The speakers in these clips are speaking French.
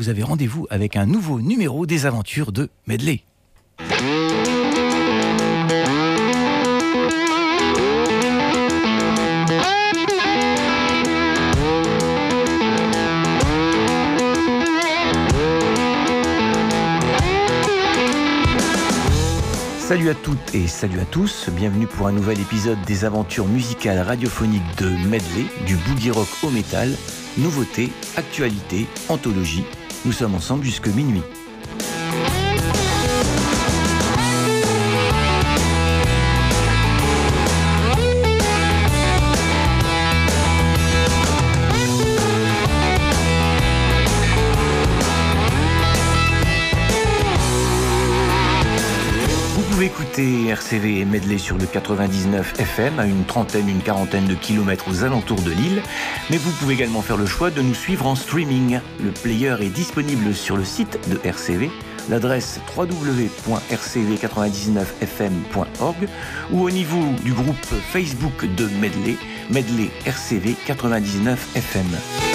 vous avez rendez-vous avec un nouveau numéro des aventures de Medley. Salut à toutes et salut à tous, bienvenue pour un nouvel épisode des aventures musicales radiophoniques de Medley, du boogie rock au métal, nouveautés, actualités, anthologie. Nous sommes ensemble jusque minuit. Et Medley sur le 99 FM à une trentaine, une quarantaine de kilomètres aux alentours de l'île, mais vous pouvez également faire le choix de nous suivre en streaming. Le player est disponible sur le site de RCV, l'adresse www.rcv99fm.org ou au niveau du groupe Facebook de Medley, Medley RCV 99 FM.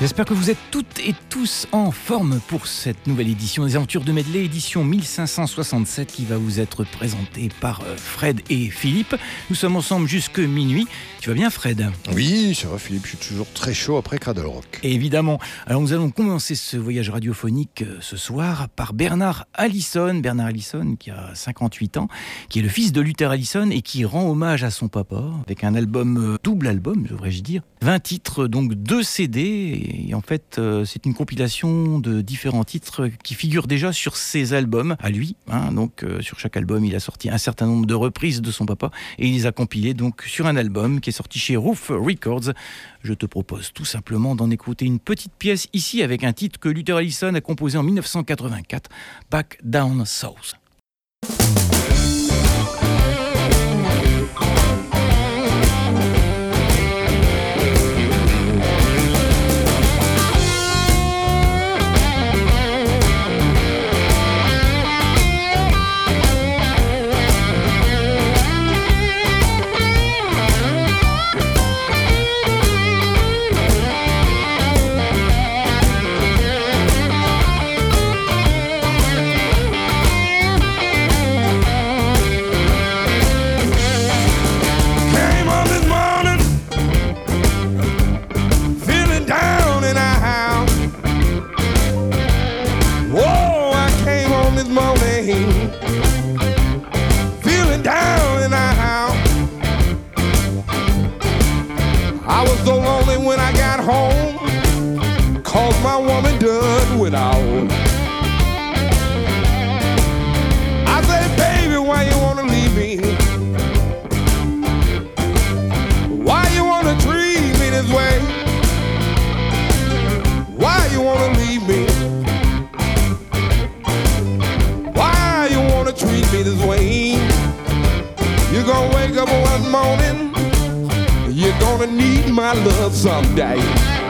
J'espère que vous êtes toutes et tous en forme pour cette nouvelle édition des Aventures de Medley, édition 1567 qui va vous être présentée par euh, Fred et Philippe. Nous sommes ensemble jusque minuit. Tu vas bien Fred? Oui, ça va Philippe, je suis toujours très chaud après Cradle Rock. évidemment. Alors nous allons commencer ce voyage radiophonique euh, ce soir par Bernard Allison. Bernard Allison qui a 58 ans, qui est le fils de Luther Allison et qui rend hommage à son papa avec un album, euh, double album devrais-je dire. 20 titres, donc deux CD et en fait, euh, c'est une compilation de différents titres qui figurent déjà sur ses albums à lui. Hein. donc, euh, sur chaque album, il a sorti un certain nombre de reprises de son papa et il les a compilées donc sur un album qui est sorti chez Roof Records. Je te propose tout simplement d'en écouter une petite pièce ici avec un titre que Luther Allison a composé en 1984, Back Down South. up one morning, you're gonna need my love someday.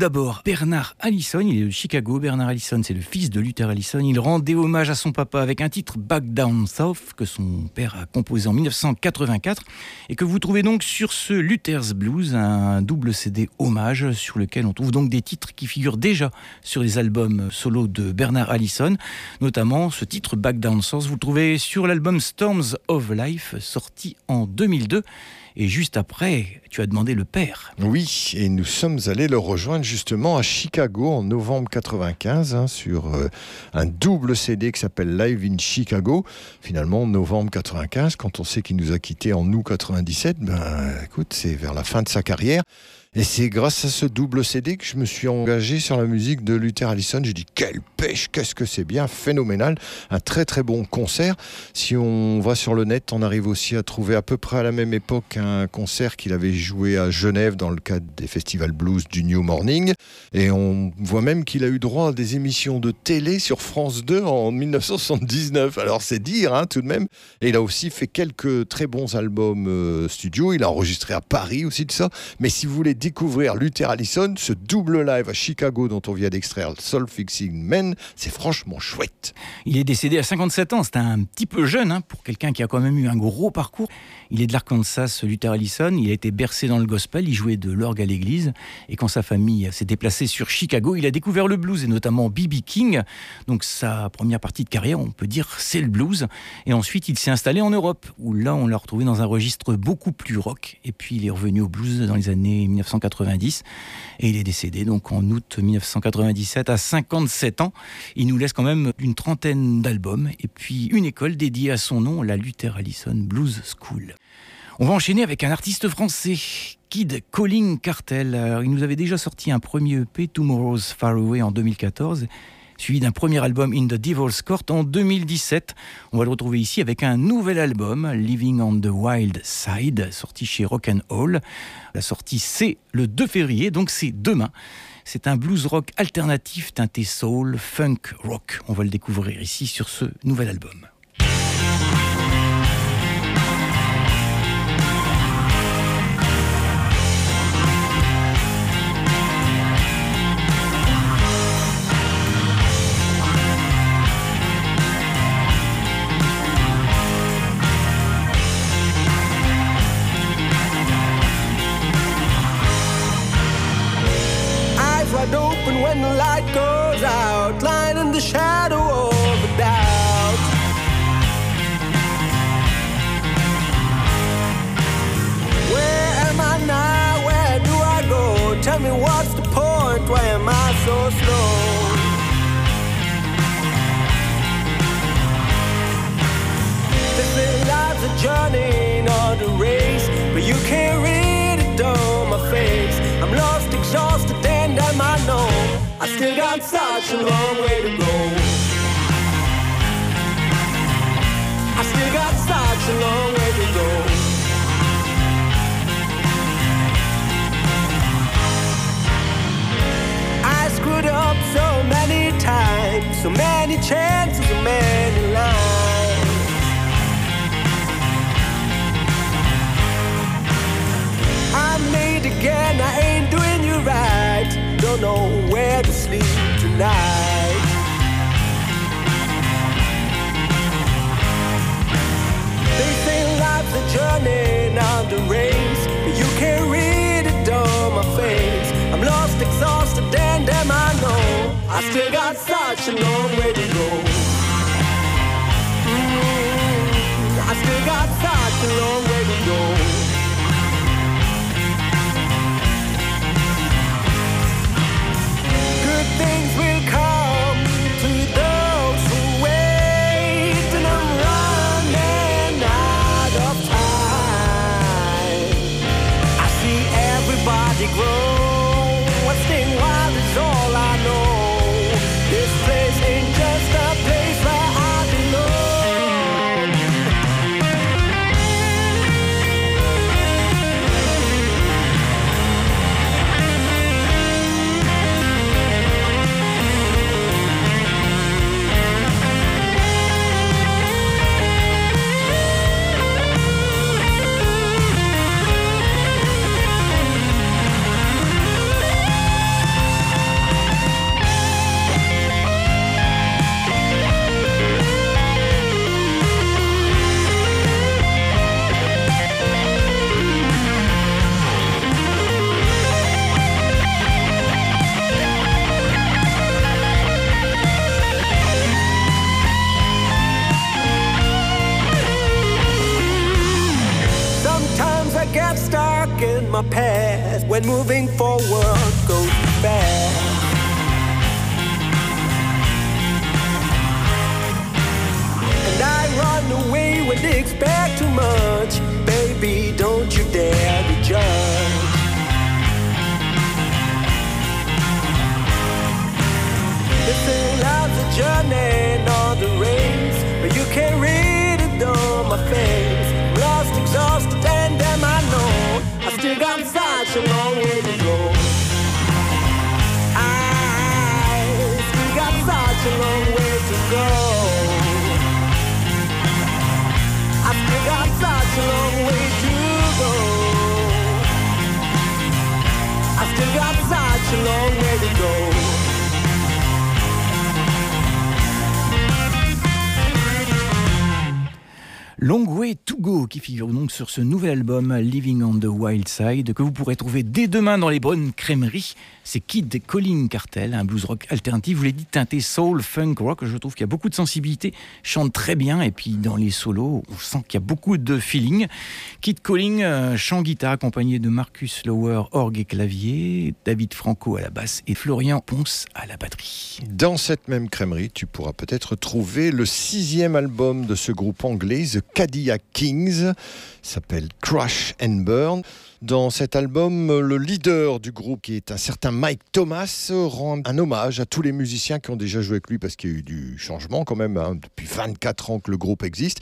D'abord Bernard Allison, il est de Chicago. Bernard Allison, c'est le fils de Luther Allison. Il rendait hommage à son papa avec un titre Back Down South que son père a composé en 1984 et que vous trouvez donc sur ce Luther's Blues, un double CD hommage sur lequel on trouve donc des titres qui figurent déjà sur les albums solo de Bernard Allison, notamment ce titre Back Down South. Vous trouvez sur l'album Storms of Life sorti en 2002 et juste après, tu as demandé le père. Oui, et nous sommes allés le rejoindre justement à Chicago en novembre 95 hein, sur euh, un double CD qui s'appelle Live in Chicago. Finalement, novembre 95, quand on sait qu'il nous a quittés en août 97, ben écoute, c'est vers la fin de sa carrière. Et c'est grâce à ce double CD que je me suis engagé sur la musique de Luther Allison. J'ai dit quelle pêche, qu'est-ce que c'est bien, phénoménal, un très très bon concert. Si on va sur le net, on arrive aussi à trouver à peu près à la même époque un concert qu'il avait joué à Genève dans le cadre des festivals blues du New Morning. Et on voit même qu'il a eu droit à des émissions de télé sur France 2 en 1979. Alors c'est dire hein, tout de même. Et il a aussi fait quelques très bons albums euh, studio. Il a enregistré à Paris aussi de ça. Mais si vous voulez découvrir Luther Allison, ce double live à Chicago dont on vient d'extraire Soul Fixing Men, c'est franchement chouette. Il est décédé à 57 ans, c'est un petit peu jeune hein, pour quelqu'un qui a quand même eu un gros parcours. Il est de l'Arkansas, Luther Allison, il a été bercé dans le gospel, il jouait de l'orgue à l'église, et quand sa famille s'est déplacée sur Chicago, il a découvert le blues, et notamment B.B. King. Donc sa première partie de carrière, on peut dire, c'est le blues. Et ensuite, il s'est installé en Europe, où là, on l'a retrouvé dans un registre beaucoup plus rock, et puis il est revenu au blues dans les années 1900 1990 et il est décédé donc en août 1997 à 57 ans. Il nous laisse quand même une trentaine d'albums et puis une école dédiée à son nom, la Luther Allison Blues School. On va enchaîner avec un artiste français, Kid Colling Cartel. il nous avait déjà sorti un premier EP, Tomorrow's Far Away, en 2014 suivi d'un premier album In the Devil's Court en 2017. On va le retrouver ici avec un nouvel album, Living on the Wild Side, sorti chez Rock'n'All. La sortie c'est le 2 février, donc c'est demain. C'est un blues rock alternatif teinté soul, funk rock. On va le découvrir ici sur ce nouvel album. Such a long way to go. I still got such a long way to go. I screwed up so many times, so many chances, so many lines. I made again, I ain't doing you right. Don't know where to sleep night. They say life's a journey, not a race. But you can't read it on my face. I'm lost, exhausted, and damn, I know I still got such a long way to go. Mm, I still got such a long way to go. things will much. Baby, don't you dare be judged. This ain't life's the journey, nor the race, but you can reach. Long Way to Go qui figure donc sur ce nouvel album Living on the Wild Side que vous pourrez trouver dès demain dans les bonnes crèmeries. C'est Kid Colin Cartel, un blues rock alternatif, vous l'avez dit, teinté soul, funk, rock. Je trouve qu'il y a beaucoup de sensibilité, chante très bien et puis dans les solos, on sent qu'il y a beaucoup de feeling. Kid Colling, euh, chant guitare accompagné de Marcus Lower, orgue et clavier, David Franco à la basse et Florian Ponce à la batterie. Dans cette même crèmerie, tu pourras peut-être trouver le sixième album de ce groupe anglais, The Cadillac S'appelle Crush and Burn. Dans cet album, le leader du groupe, qui est un certain Mike Thomas, rend un hommage à tous les musiciens qui ont déjà joué avec lui, parce qu'il y a eu du changement quand même, hein, depuis 24 ans que le groupe existe.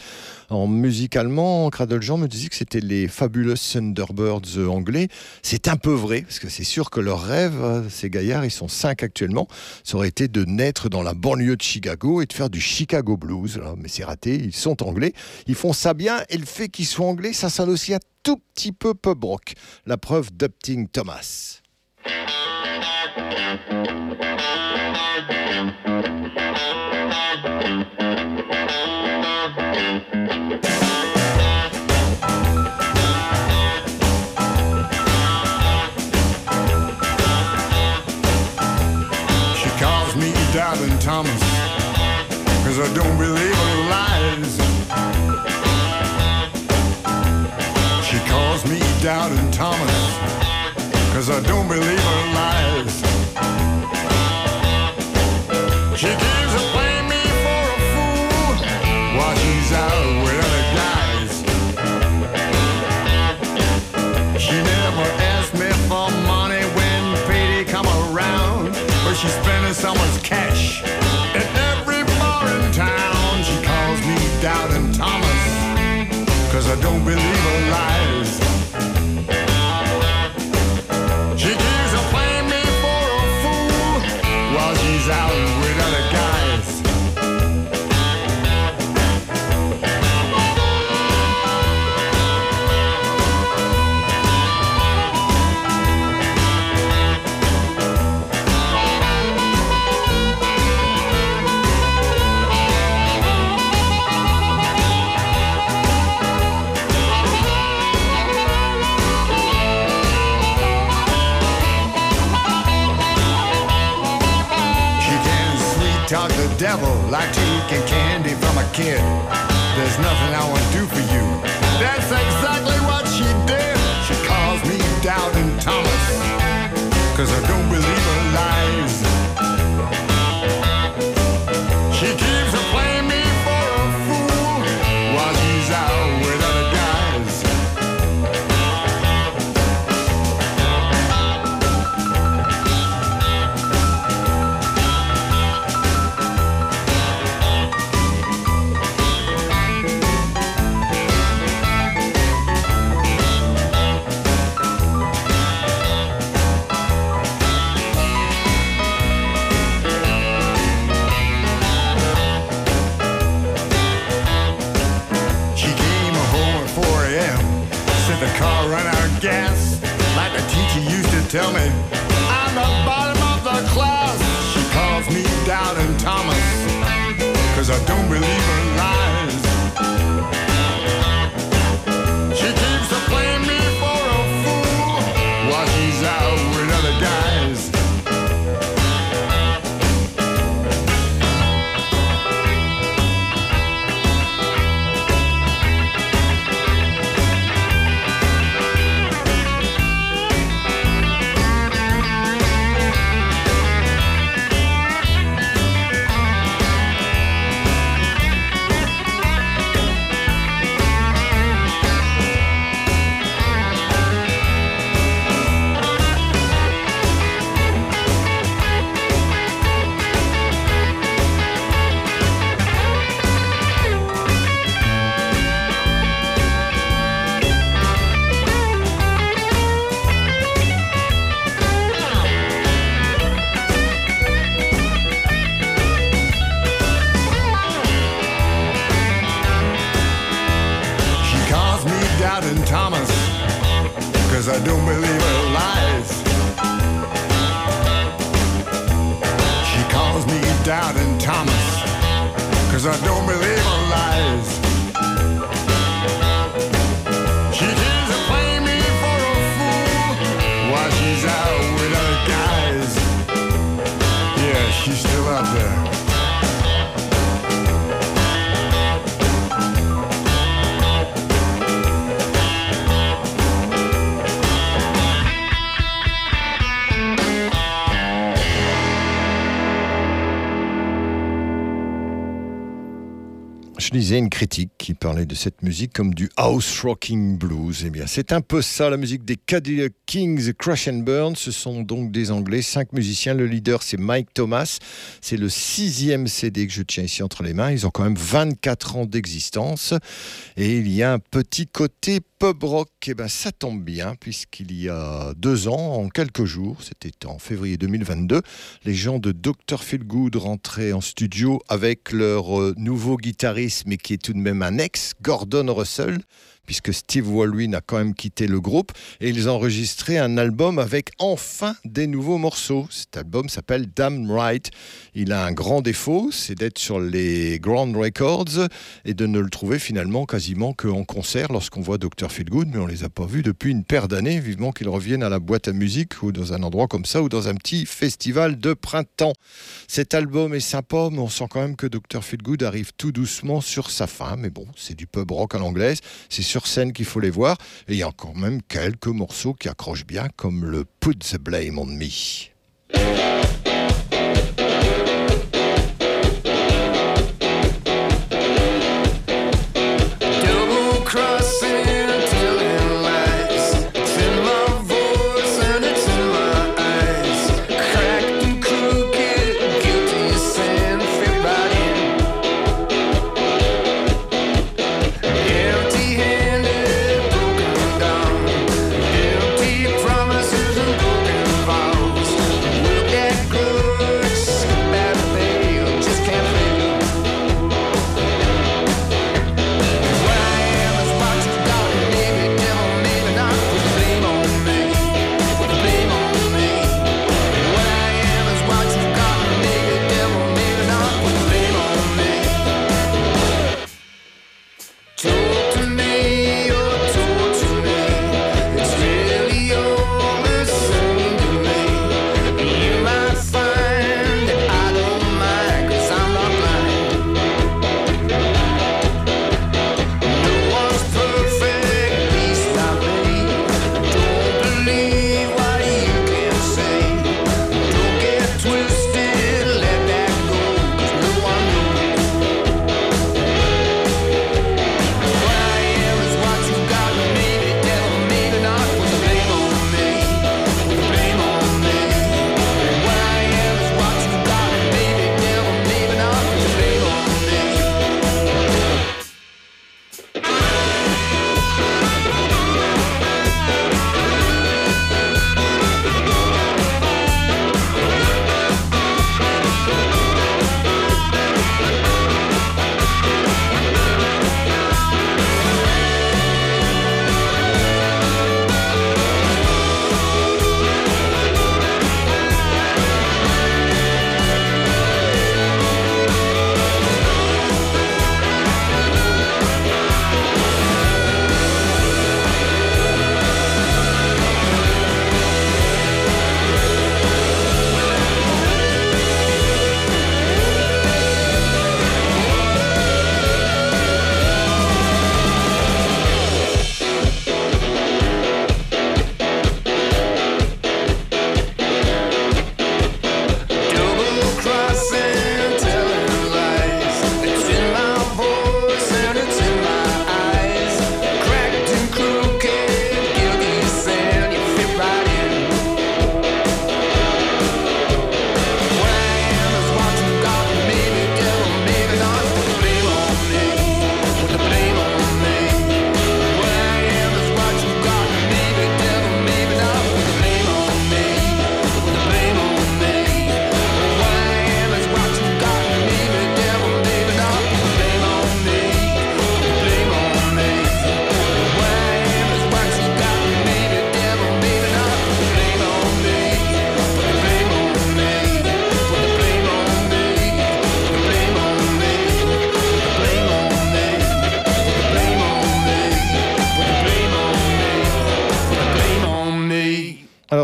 En musicalement, Cradle Jean me disait que c'était les Fabulous Thunderbirds anglais. C'est un peu vrai, parce que c'est sûr que leur rêve, ces gaillards, ils sont cinq actuellement, ça aurait été de naître dans la banlieue de Chicago et de faire du Chicago Blues. Mais c'est raté, ils sont anglais, ils font ça bien, et le fait qu'ils soient anglais, ça sonne aussi un tout petit peu pub rock. La preuve d'Upting Thomas. Doubting Thomas, cause I don't believe her lies. She keeps playing me for a fool while she's out with other guys. She never asked me for money when payday come around, but she's spending so much cash tell me, I'm the bottom of the class. She calls me Doubting Thomas, cause I don't believe her Je lisais une critique qui parlait de cette musique comme du house rocking blues. Eh bien, c'est un peu ça, la musique des Cadillac Kings, Crash and Burn. Ce sont donc des Anglais, cinq musiciens. Le leader, c'est Mike Thomas. C'est le sixième CD que je tiens ici entre les mains. Ils ont quand même 24 ans d'existence. Et il y a un petit côté pub rock. Eh ben, ça tombe bien, puisqu'il y a deux ans, en quelques jours, c'était en février 2022, les gens de Dr. Feelgood rentraient en studio avec leur euh, nouveau guitariste, mais qui est tout de même un ex, Gordon Russell, puisque Steve Walwyn a quand même quitté le groupe, et ils ont enregistré un album avec enfin des nouveaux morceaux. Cet album s'appelle Damn Right. Il a un grand défaut, c'est d'être sur les Grand Records et de ne le trouver finalement quasiment qu'en concert lorsqu'on voit Dr. Feelgood, mais on les a pas vus depuis une paire d'années, vivement qu'ils reviennent à la boîte à musique ou dans un endroit comme ça ou dans un petit festival de printemps. Cet album est sympa, mais on sent quand même que Dr. Feelgood arrive tout doucement sur sa fin. Mais bon, c'est du pub rock à l'anglaise, c'est sur scène qu'il faut les voir. Et il y a quand même quelques morceaux qui accrochent bien, comme le Put the Blame on Me.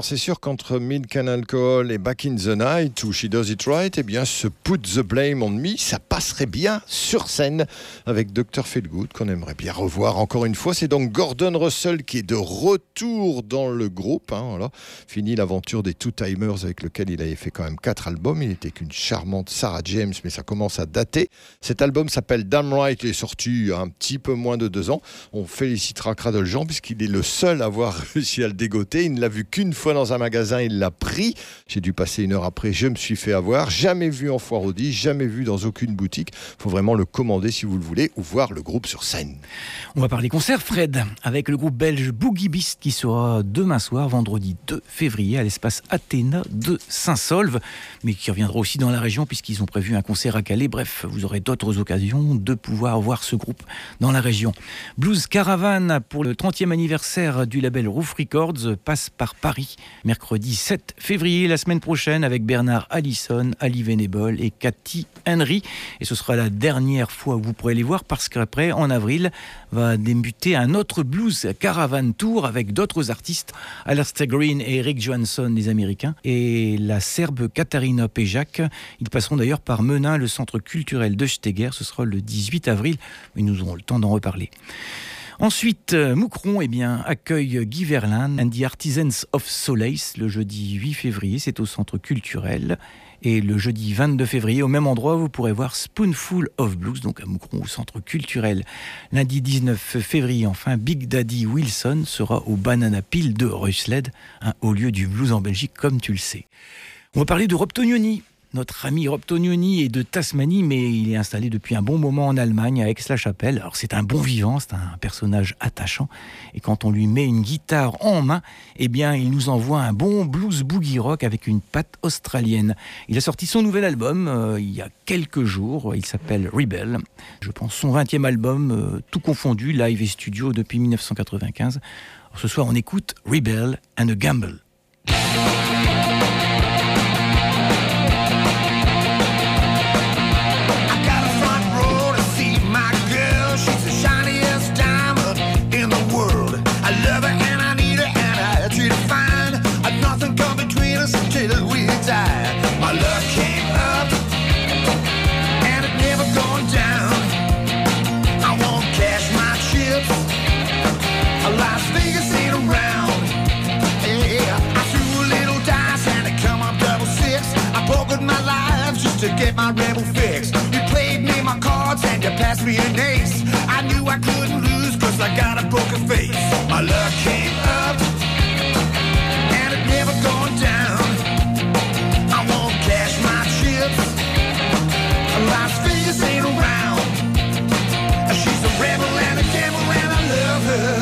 C'est sûr qu'entre Milk and Alcohol et Back in the Night ou She Does It Right, eh bien ce Put the Blame on Me, ça passerait bien sur scène avec Dr. Feelgood qu'on aimerait bien revoir encore une fois. C'est donc Gordon Russell qui est de retour dans le groupe. hein. Fini l'aventure des Two Timers avec lequel il avait fait quand même quatre albums. Il n'était qu'une charmante Sarah James, mais ça commence à dater. Cet album s'appelle Damn Right, il est sorti il un petit peu moins de deux ans. On félicitera Cradle Jean puisqu'il est le seul à avoir réussi à le dégoter. Il ne l'a vu qu'une fois dans un magasin, il l'a pris. J'ai dû passer une heure après, je me suis fait avoir. Jamais vu en foire Audi, jamais vu dans aucune boutique. faut vraiment le commander si vous le voulez ou voir le groupe sur scène. On va parler concert, Fred, avec le groupe belge Boogie Beast qui sera demain soir, vendredi 2 février, à l'espace Athéna de Saint-Solve, mais qui reviendra aussi dans la région puisqu'ils ont prévu un concert à Calais. Bref, vous aurez d'autres occasions de pouvoir voir ce groupe dans la région. Blues Caravan pour le 30e anniversaire du label Roof Records passe par Paris mercredi 7 février, la semaine prochaine, avec Bernard Allison, Ali Venable et Cathy Henry. Et ce sera la dernière fois où vous pourrez les voir parce qu'après, en avril, va débuter un autre Blues Caravan Tour avec d'autres artistes, Alastair Green et Eric Johansson, les Américains, et la Serbe Katarina Pejak. Ils passeront d'ailleurs par Menin, le centre culturel de Steger. Ce sera le 18 avril, mais nous aurons le temps d'en reparler. Ensuite, euh, Moucron eh bien, accueille Guy Verlin and the Artisans of Solace le jeudi 8 février. C'est au centre culturel. Et le jeudi 22 février, au même endroit, vous pourrez voir Spoonful of Blues, donc à Moucron, au centre culturel. Lundi 19 février, enfin, Big Daddy Wilson sera au Banana Peel de Rusled, un haut lieu du blues en Belgique, comme tu le sais. On va parler de Rob Tognoni. Notre ami Rob Tognoni est de Tasmanie, mais il est installé depuis un bon moment en Allemagne, à Aix-la-Chapelle. Alors c'est un bon vivant, c'est un personnage attachant. Et quand on lui met une guitare en main, eh bien il nous envoie un bon blues boogie rock avec une patte australienne. Il a sorti son nouvel album euh, il y a quelques jours. Il s'appelle Rebel. Je pense son 20e album, euh, tout confondu, live et studio depuis 1995. Alors, ce soir, on écoute Rebel and a Gamble. Me an ace. I knew I couldn't lose cause I got a poker face. My luck came up and it never gone down. I won't cash my chips. Las Vegas ain't around. She's a rebel and a gamble and I love her.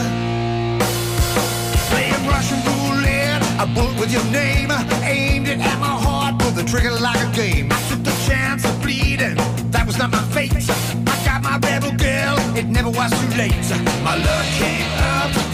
Playing Russian roulette, a bullet with your name. Aimed it at my heart, pulled the trigger like a game. I took the chance of bleeding, that was not my fate. Was too late. My luck came up,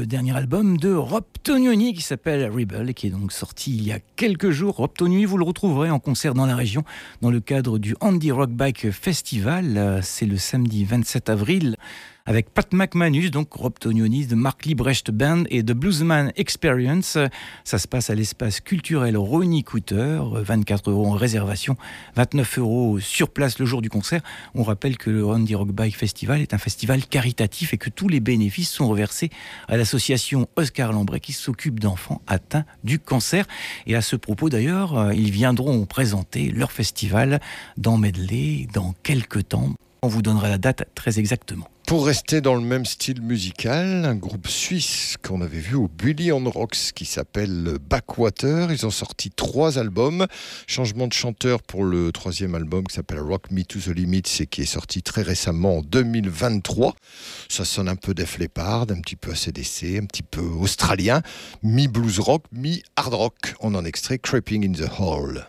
le dernier album de Rob Tonioni qui s'appelle Rebel et qui est donc sorti il y a quelques jours. Rob Tonioni, vous le retrouverez en concert dans la région dans le cadre du Andy Rock Bike Festival. C'est le samedi 27 avril avec Pat McManus, donc Rob de Mark Liebrecht Band et de Bluesman Experience. Ça se passe à l'espace culturel Ronnie Cooter, 24 euros en réservation, 29 euros sur place le jour du concert. On rappelle que le Randy Rock Bike Festival est un festival caritatif et que tous les bénéfices sont reversés à l'association Oscar Lambret qui s'occupe d'enfants atteints du cancer. Et à ce propos d'ailleurs, euh, ils viendront présenter leur festival dans Medley dans quelques temps. On vous donnera la date très exactement. Pour rester dans le même style musical, un groupe suisse qu'on avait vu au Bully on Rocks qui s'appelle Backwater. Ils ont sorti trois albums. Changement de chanteur pour le troisième album qui s'appelle Rock Me to the Limits et qui est sorti très récemment en 2023. Ça sonne un peu Def Leppard, un petit peu ACDC, un petit peu australien, mi-blues rock, mi-hard rock. On en extrait Creeping in the Hall.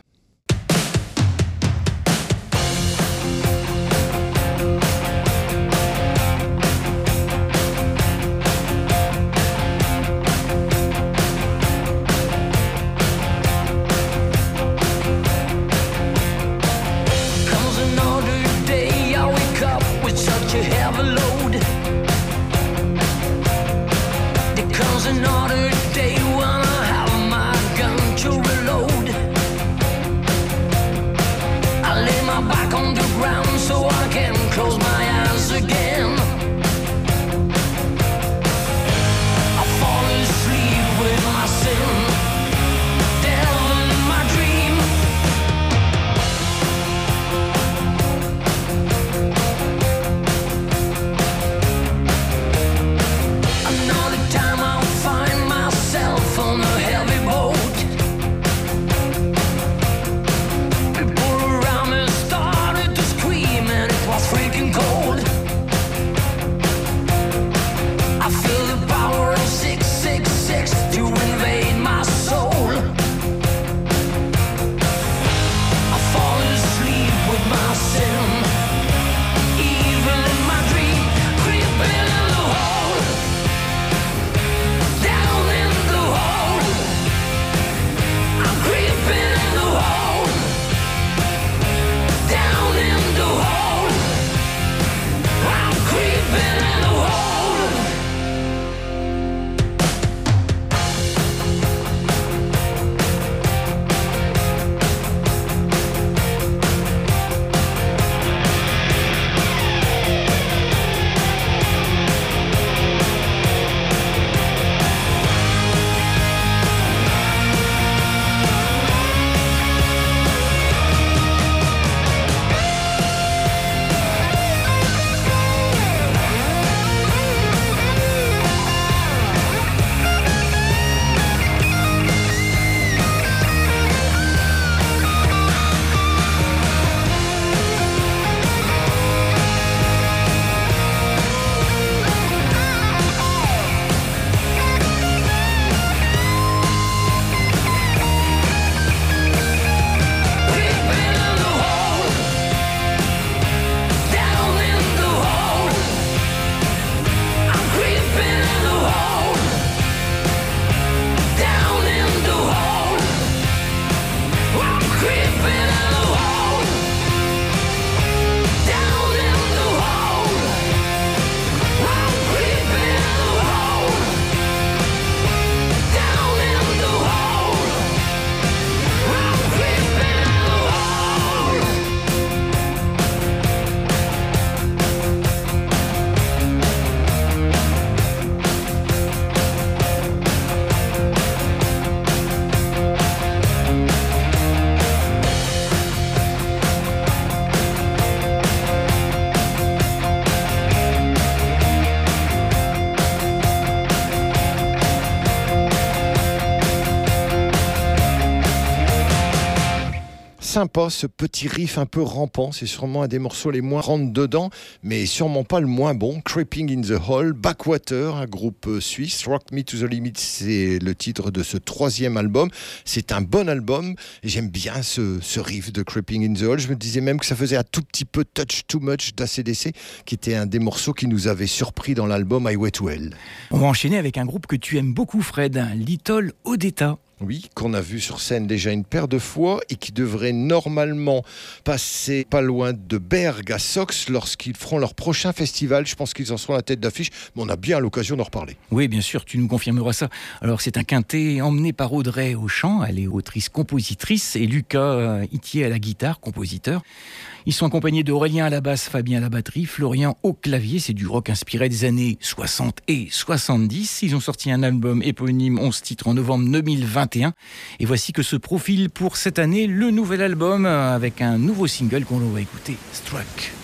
Ce petit riff un peu rampant. C'est sûrement un des morceaux les moins rentre dedans, mais sûrement pas le moins bon. Creeping in the Hall, Backwater, un groupe euh, suisse. Rock Me to the Limit, c'est le titre de ce troisième album. C'est un bon album j'aime bien ce, ce riff de Creeping in the Hall. Je me disais même que ça faisait un tout petit peu Touch Too Much d'ACDC, qui était un des morceaux qui nous avait surpris dans l'album I Wait Well. On va enchaîner avec un groupe que tu aimes beaucoup, Fred, Little Odetta. Oui, qu'on a vu sur scène déjà une paire de fois et qui devrait normalement passer pas loin de Berg à Sox lorsqu'ils feront leur prochain festival. Je pense qu'ils en seront la tête d'affiche, mais on a bien l'occasion d'en reparler. Oui, bien sûr, tu nous confirmeras ça. Alors, c'est un quintet emmené par Audrey au chant, elle est autrice-compositrice, et Lucas Itier à la guitare, compositeur. Ils sont accompagnés d'Aurélien à la basse, Fabien à la batterie, Florian au clavier. C'est du rock inspiré des années 60 et 70. Ils ont sorti un album éponyme 11 titres en novembre 2021. Et voici que se profile pour cette année le nouvel album avec un nouveau single qu'on va écouter, Struck.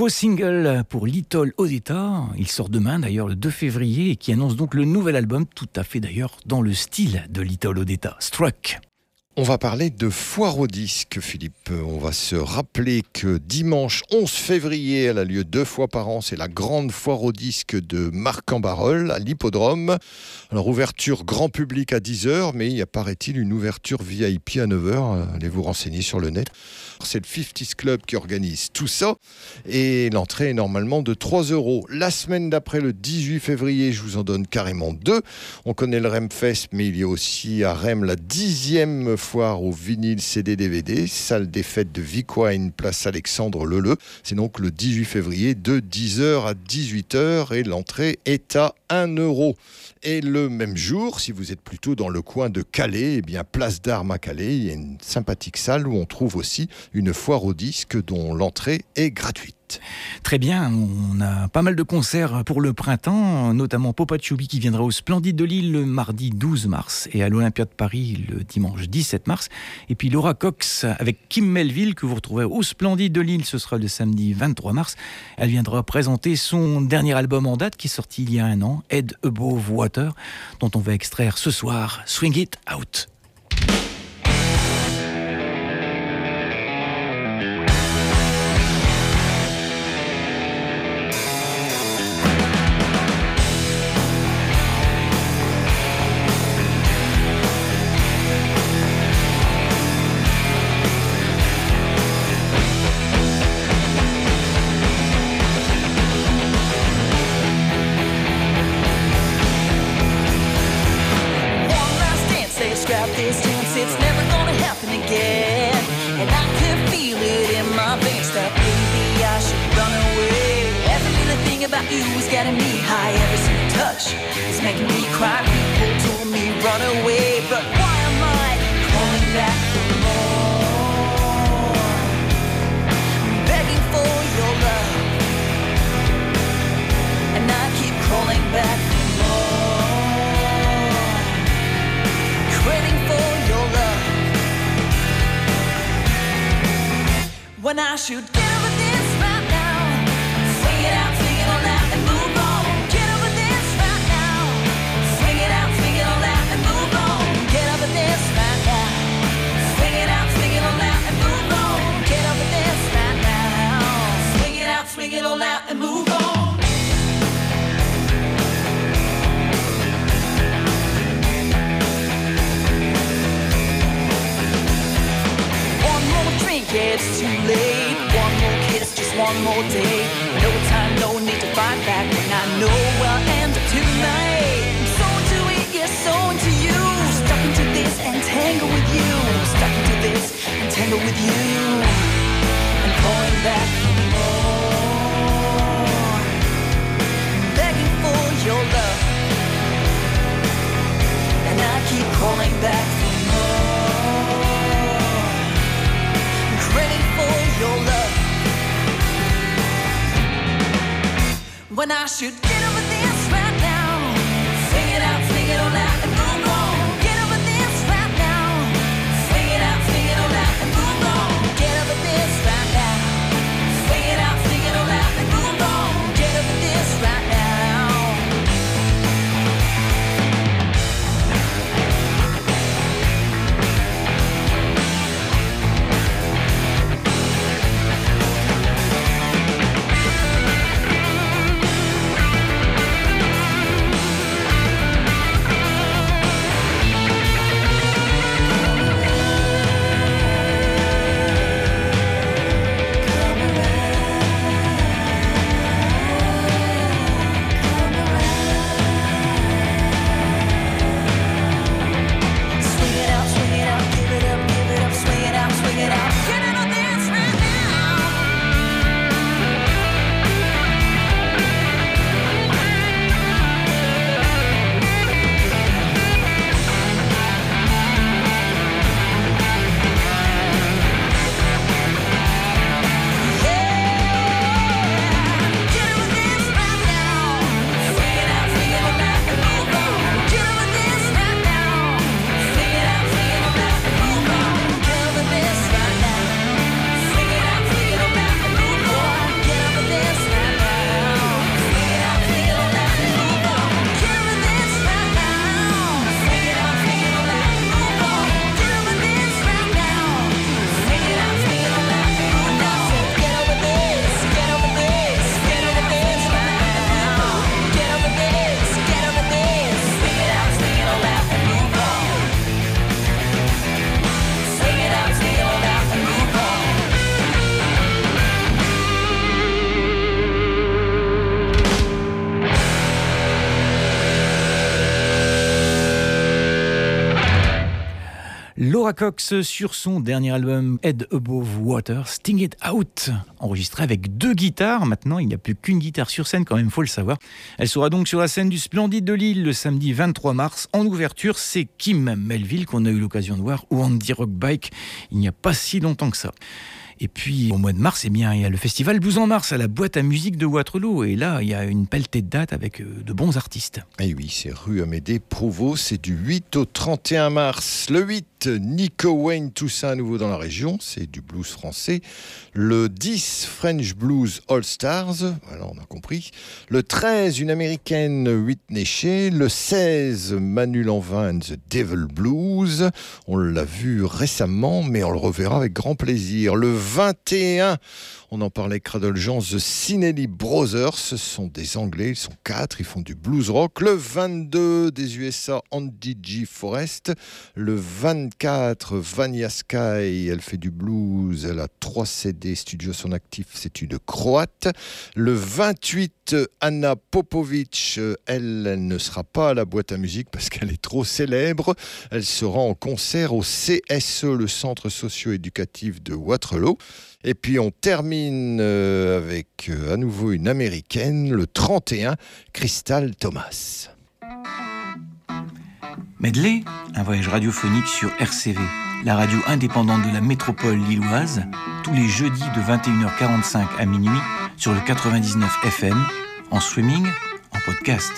Nouveau single pour Little Odetta. Il sort demain d'ailleurs le 2 février et qui annonce donc le nouvel album tout à fait d'ailleurs dans le style de Little Odetta, Struck. On va parler de foire au disque, Philippe. On va se rappeler que dimanche 11 février, elle a lieu deux fois par an. C'est la grande foire au disque de Marc-en-Barœul à l'hippodrome. Alors, ouverture grand public à 10h, mais il y a, paraît-il, une ouverture VIP à 9h. Allez vous renseigner sur le net. C'est le 50s Club qui organise tout ça. Et l'entrée est normalement de 3 euros. La semaine d'après, le 18 février, je vous en donne carrément deux. On connaît le Remfest, mais il y a aussi à Rem la dixième foire au vinyle CD DVD, salle des fêtes de Vicoine, place Alexandre Leleu. C'est donc le 18 février de 10h à 18h et l'entrée est à 1 euro. Et le même jour, si vous êtes plutôt dans le coin de Calais, eh bien place d'Armes à Calais, il y a une sympathique salle où on trouve aussi une foire au disque dont l'entrée est gratuite. Très bien, on a pas mal de concerts pour le printemps, notamment Popa Choubi qui viendra au Splendide de Lille le mardi 12 mars et à l'Olympia de Paris le dimanche 17 mars. Et puis Laura Cox avec Kim Melville que vous retrouvez au Splendide de Lille, ce sera le samedi 23 mars. Elle viendra présenter son dernier album en date qui est sorti il y a un an, Head Above Water, dont on va extraire ce soir Swing It Out. Swing out, and move on. One more drink, it's too late. One more kiss, just one more calling back for more for your love. When I should Cox sur son dernier album Head Above Water, Sting It Out, enregistré avec deux guitares. Maintenant, il n'y a plus qu'une guitare sur scène, quand même, faut le savoir. Elle sera donc sur la scène du Splendide de Lille le samedi 23 mars. En ouverture, c'est Kim Melville qu'on a eu l'occasion de voir, ou Andy Rockbike, il n'y a pas si longtemps que ça. Et puis au mois de mars, eh bien, il y a le festival Blues en Mars à la boîte à musique de Waterloo. Et là, il y a une pelletée de dates avec euh, de bons artistes. Et oui, c'est rue Amédée Prouveau, c'est du 8 au 31 mars. Le 8, Nico Wayne, ça à nouveau dans la région, c'est du blues français. Le 10, French Blues All Stars, alors on a compris. Le 13, une américaine, Whitney Shea. Le 16, Manu Lanvin and the Devil Blues. On l'a vu récemment, mais on le reverra avec grand plaisir. Le 21, on en parlait Cradle Jean, The Cinelli Brothers, ce sont des Anglais, ils sont quatre, ils font du blues rock. Le 22 des USA, Andy G. Forrest. Le 24, Vania Sky, elle fait du blues, elle a trois CD studios son actif, c'est une croate. Le 28, Anna Popovic, elle, elle ne sera pas à la boîte à musique parce qu'elle est trop célèbre. Elle sera en concert au CSE, le centre socio-éducatif de Waterloo. Et puis on termine euh, avec euh, à nouveau une américaine, le 31, Crystal Thomas. Medley, un voyage radiophonique sur RCV, la radio indépendante de la métropole lilloise, tous les jeudis de 21h45 à minuit sur le 99 FM, en streaming, en podcast.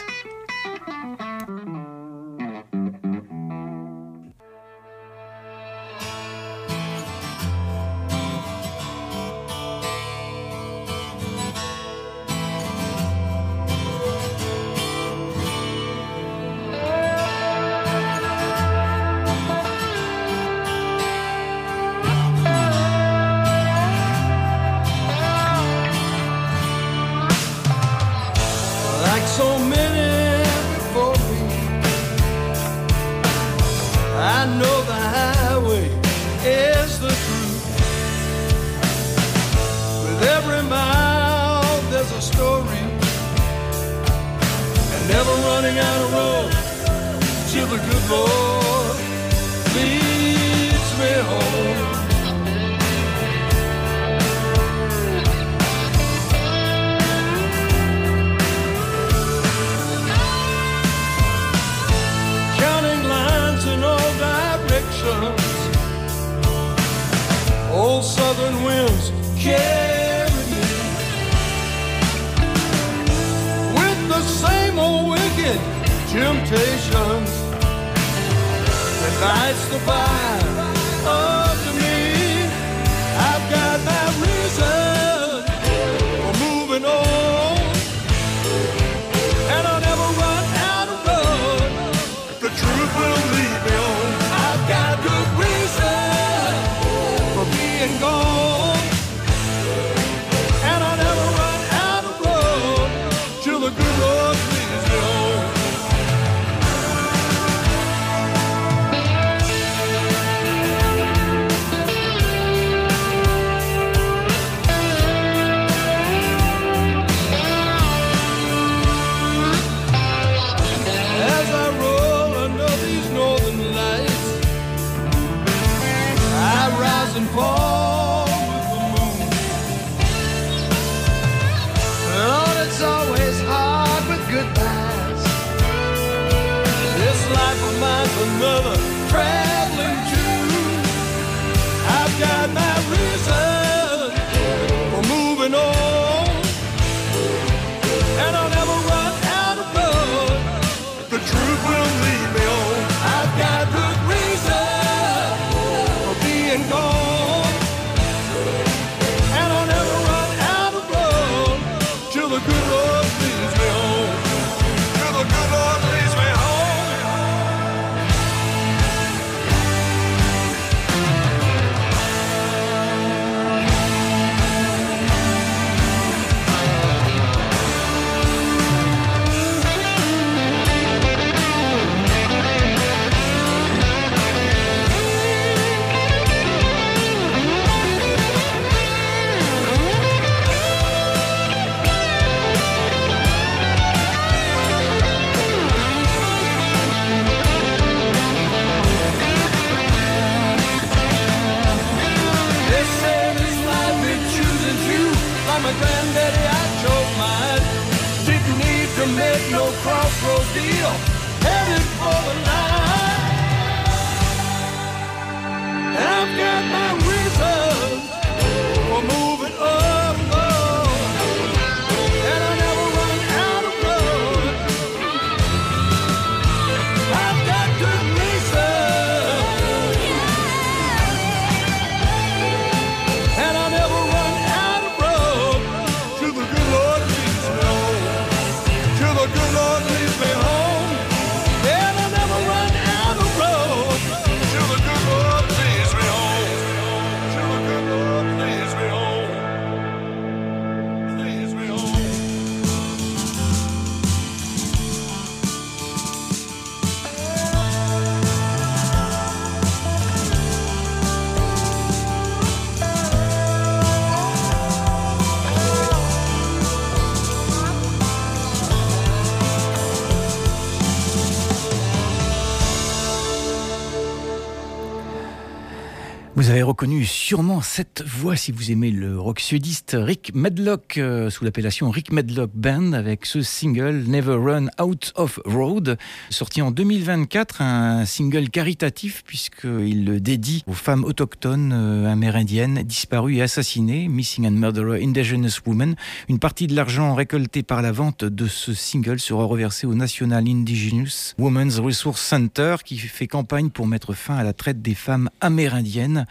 Avez reconnu sûrement cette voix si vous aimez le rock sudiste Rick Medlock euh, sous l'appellation Rick Medlock Band avec ce single Never Run Out of Road sorti en 2024 un single caritatif puisqu'il le dédie aux femmes autochtones euh, amérindiennes disparues et assassinées Missing and Murderer Indigenous Women. Une partie de l'argent récolté par la vente de ce single sera reversé au National Indigenous Women's Resource Center qui fait campagne pour mettre fin à la traite des femmes amérindiennes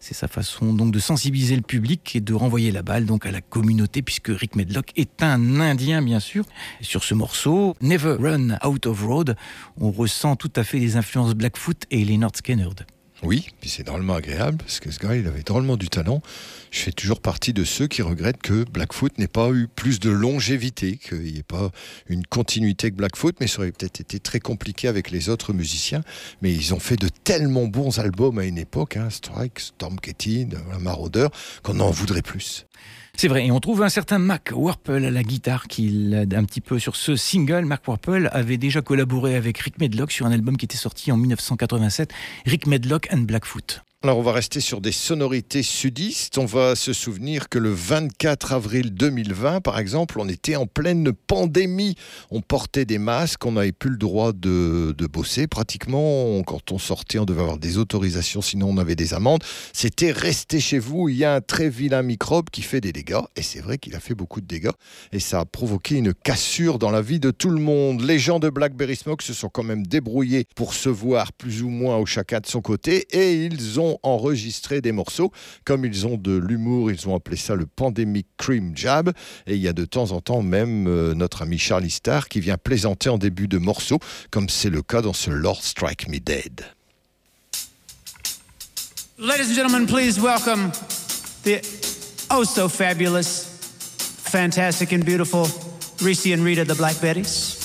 c'est sa façon donc de sensibiliser le public et de renvoyer la balle donc à la communauté puisque Rick Medlock est un Indien bien sûr. Sur ce morceau, Never Run Out of Road, on ressent tout à fait les influences Blackfoot et Leonard Skinner. Oui, puis c'est drôlement agréable parce que ce gars, il avait drôlement du talent. Je fais toujours partie de ceux qui regrettent que Blackfoot n'ait pas eu plus de longévité, qu'il n'y ait pas une continuité que Blackfoot, mais ça aurait peut-être été très compliqué avec les autres musiciens. Mais ils ont fait de tellement bons albums à une époque, hein, Strike, Storm Ketty, Maraudeur, qu'on en voudrait plus. C'est vrai, et on trouve un certain Mac Warple à la guitare qui un petit peu sur ce single. Mac Warple avait déjà collaboré avec Rick Medlock sur un album qui était sorti en 1987, Rick Medlock and Blackfoot. Alors on va rester sur des sonorités sudistes. On va se souvenir que le 24 avril 2020, par exemple, on était en pleine pandémie. On portait des masques, on n'avait plus le droit de, bosser pratiquement. Quand on sortait, on devait avoir des autorisations, sinon on avait des amendes. C'était rester chez vous. Il y a un très vilain microbe qui fait des dégâts. Et c'est vrai qu'il a fait beaucoup de dégâts. Et ça a provoqué une cassure dans la vie de tout le monde. Les gens de Blackberry Smoke se sont quand même débrouillés pour se voir plus ou moins au chacun de son côté. Et ils ont enregistré des morceaux. Comme ils ont de l'humour, ils ont appelé ça le Pandemic Cream Jab. Et il y a de temps en temps même euh, notre ami Charlie Starr qui vient plaisanter en début de morceau, comme c'est le cas dans ce Lord Strike Me Dead. Ladies and gentlemen, please welcome the oh so fabulous, fantastic, and beautiful Reese and Rita, the Black Betties.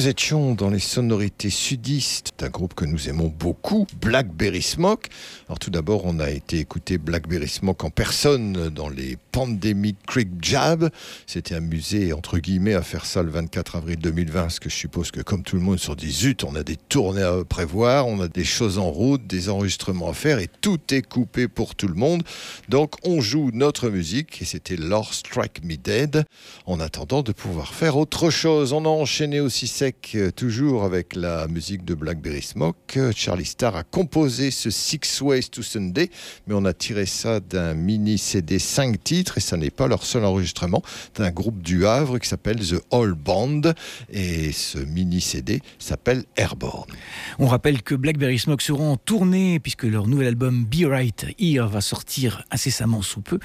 Nous étions dans les sonorités sudistes d'un groupe que nous aimons beaucoup, Blackberry Smoke. Alors tout d'abord, on a été écouter Blackberry Smoke en personne dans les Pandemic Creek Jab. C'était amusé, entre guillemets, à faire ça le 24 avril 2020, parce que je suppose que comme tout le monde sur des zut, on a des tournées à prévoir, on a des choses en route, des enregistrements à faire, et tout est coupé pour tout le monde. Donc on joue notre musique, et c'était Lord Strike Me Dead, en attendant de pouvoir faire autre chose. On a enchaîné aussi sec, euh, toujours avec la musique de Blackberry Smoke. Euh, Charlie Starr a composé ce Six To Sunday, mais on a tiré ça d'un mini CD 5 titres, et ça n'est pas leur seul enregistrement, d'un groupe du Havre qui s'appelle The All Band, et ce mini CD s'appelle Airborne. On rappelle que Blackberry Smoke seront en tournée puisque leur nouvel album Be Right Here va sortir incessamment sous peu.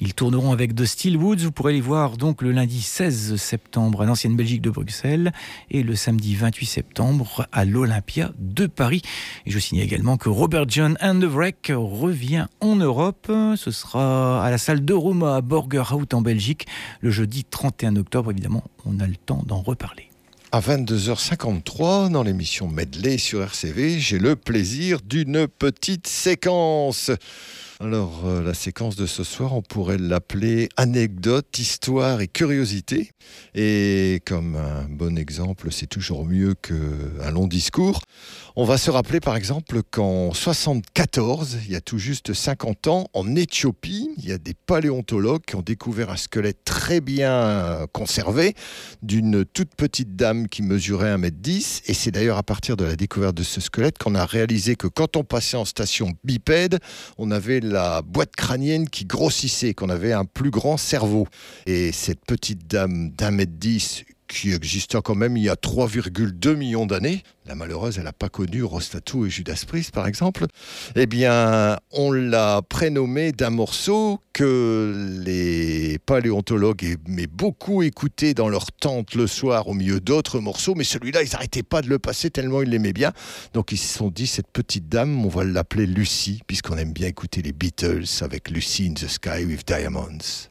Ils tourneront avec The Steelwoods. Vous pourrez les voir donc le lundi 16 septembre à l'ancienne Belgique de Bruxelles et le samedi 28 septembre à l'Olympia de Paris. Et je signale également que Robert John and the Wreck revient en Europe. Ce sera à la salle de Roma à Borgerhout en Belgique le jeudi 31 octobre. Évidemment, on a le temps d'en reparler. À 22h53, dans l'émission Medley sur RCV, j'ai le plaisir d'une petite séquence. Alors, euh, la séquence de ce soir, on pourrait l'appeler anecdote, histoire et curiosité. Et comme un bon exemple, c'est toujours mieux qu'un long discours. On va se rappeler par exemple qu'en 74, il y a tout juste 50 ans, en Éthiopie, il y a des paléontologues qui ont découvert un squelette très bien conservé d'une toute petite dame qui mesurait 1m10. Et c'est d'ailleurs à partir de la découverte de ce squelette qu'on a réalisé que quand on passait en station bipède, on avait la boîte crânienne qui grossissait, qu'on avait un plus grand cerveau. Et cette petite dame d'un mètre 10 qui existait quand même il y a 3,2 millions d'années. La malheureuse, elle n'a pas connu Rostatou et Judas Priest, par exemple. Eh bien, on l'a prénommée d'un morceau que les paléontologues aimaient beaucoup écouter dans leur tente le soir au milieu d'autres morceaux, mais celui-là, ils n'arrêtaient pas de le passer tellement ils l'aimaient bien. Donc ils se sont dit, cette petite dame, on va l'appeler Lucy, puisqu'on aime bien écouter les Beatles avec Lucy in the Sky with Diamonds.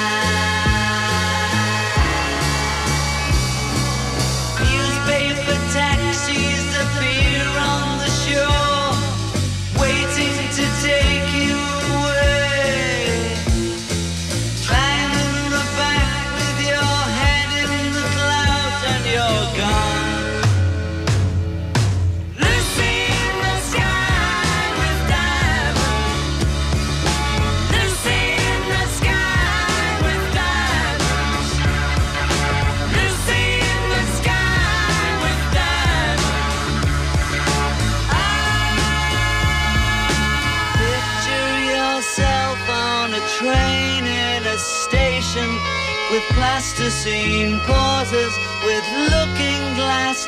Plasticine pauses with looking glass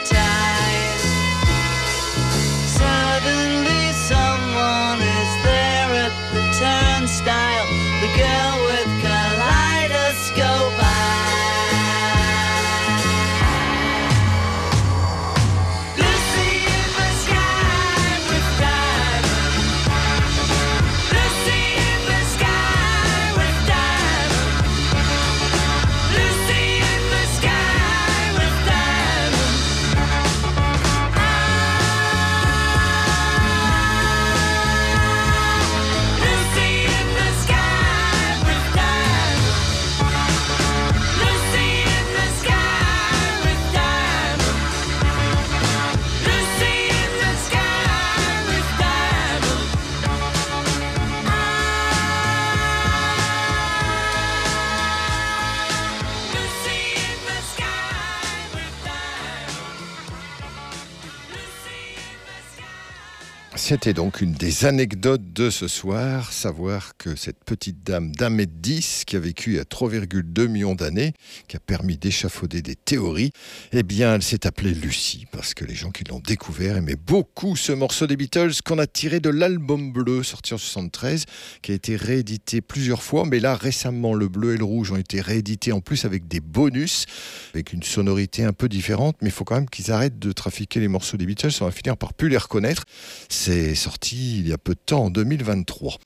C'était donc une des anecdotes de ce soir, savoir que cette petite dame d'un mètre dix, qui a vécu à 3,2 millions d'années, qui a permis d'échafauder des théories, eh bien, elle s'est appelée Lucie, parce que les gens qui l'ont découvert aimaient beaucoup ce morceau des Beatles qu'on a tiré de l'album bleu, sorti en 73, qui a été réédité plusieurs fois, mais là, récemment, le bleu et le rouge ont été réédités en plus avec des bonus, avec une sonorité un peu différente, mais il faut quand même qu'ils arrêtent de trafiquer les morceaux des Beatles, on va finir par plus les reconnaître. C'est sorti il y a peu de temps, en 2023.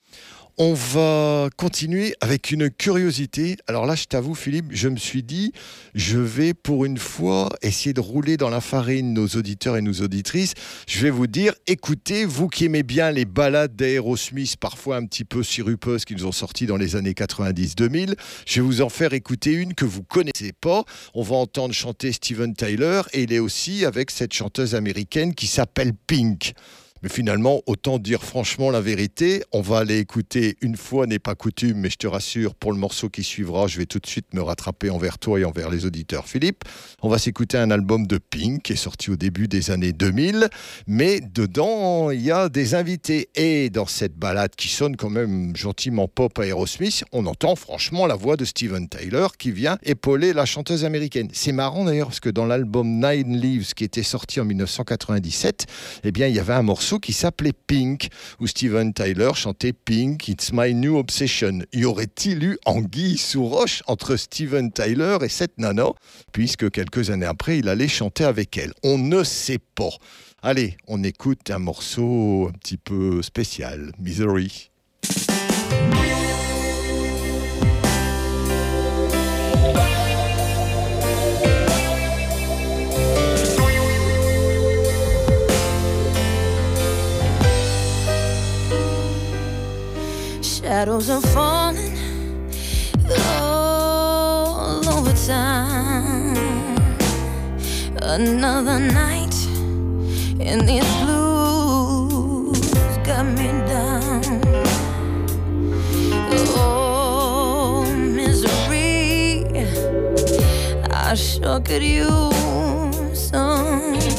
On va continuer avec une curiosité. Alors là, je t'avoue, Philippe, je me suis dit, je vais pour une fois essayer de rouler dans la farine nos auditeurs et nos auditrices. Je vais vous dire, écoutez, vous qui aimez bien les balades d'Aerosmith, parfois un petit peu sirupeuses qu'ils ont sorties dans les années 90-2000, je vais vous en faire écouter une que vous connaissez pas. On va entendre chanter Steven Tyler et il est aussi avec cette chanteuse américaine qui s'appelle Pink. Mais finalement, autant dire franchement la vérité. On va aller écouter une fois n'est pas coutume, mais je te rassure, pour le morceau qui suivra, je vais tout de suite me rattraper envers toi et envers les auditeurs. Philippe, on va s'écouter un album de Pink qui est sorti au début des années 2000, mais dedans, il y a des invités. Et dans cette balade qui sonne quand même gentiment pop à Aerosmith, on entend franchement la voix de Steven Tyler qui vient épauler la chanteuse américaine. C'est marrant d'ailleurs parce que dans l'album Nine Leaves qui était sorti en 1997, eh bien, il y avait un morceau qui s'appelait Pink, où Steven Tyler chantait Pink, It's My New Obsession. Y aurait-il eu anguille sous roche entre Steven Tyler et cette nana, puisque quelques années après, il allait chanter avec elle On ne sait pas. Allez, on écoute un morceau un petit peu spécial, Misery. Shadows are falling all over town. Another night in these blues got me down. Oh, misery, I sure could use some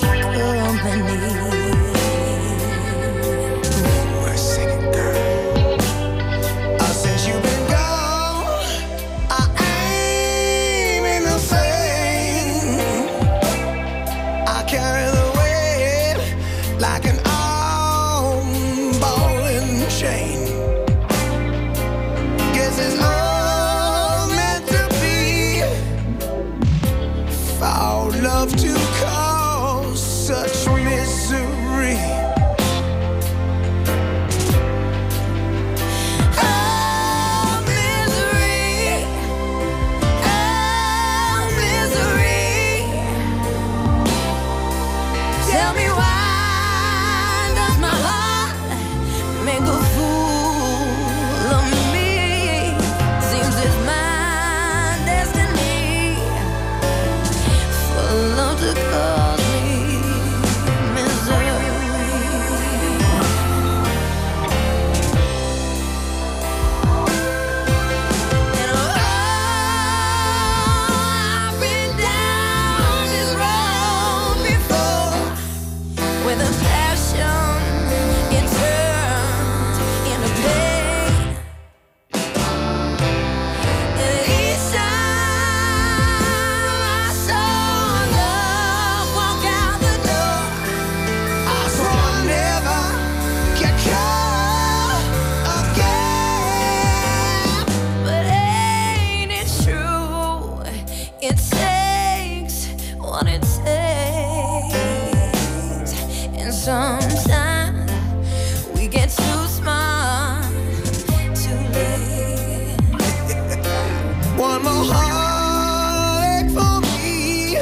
one heartache for me.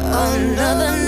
Another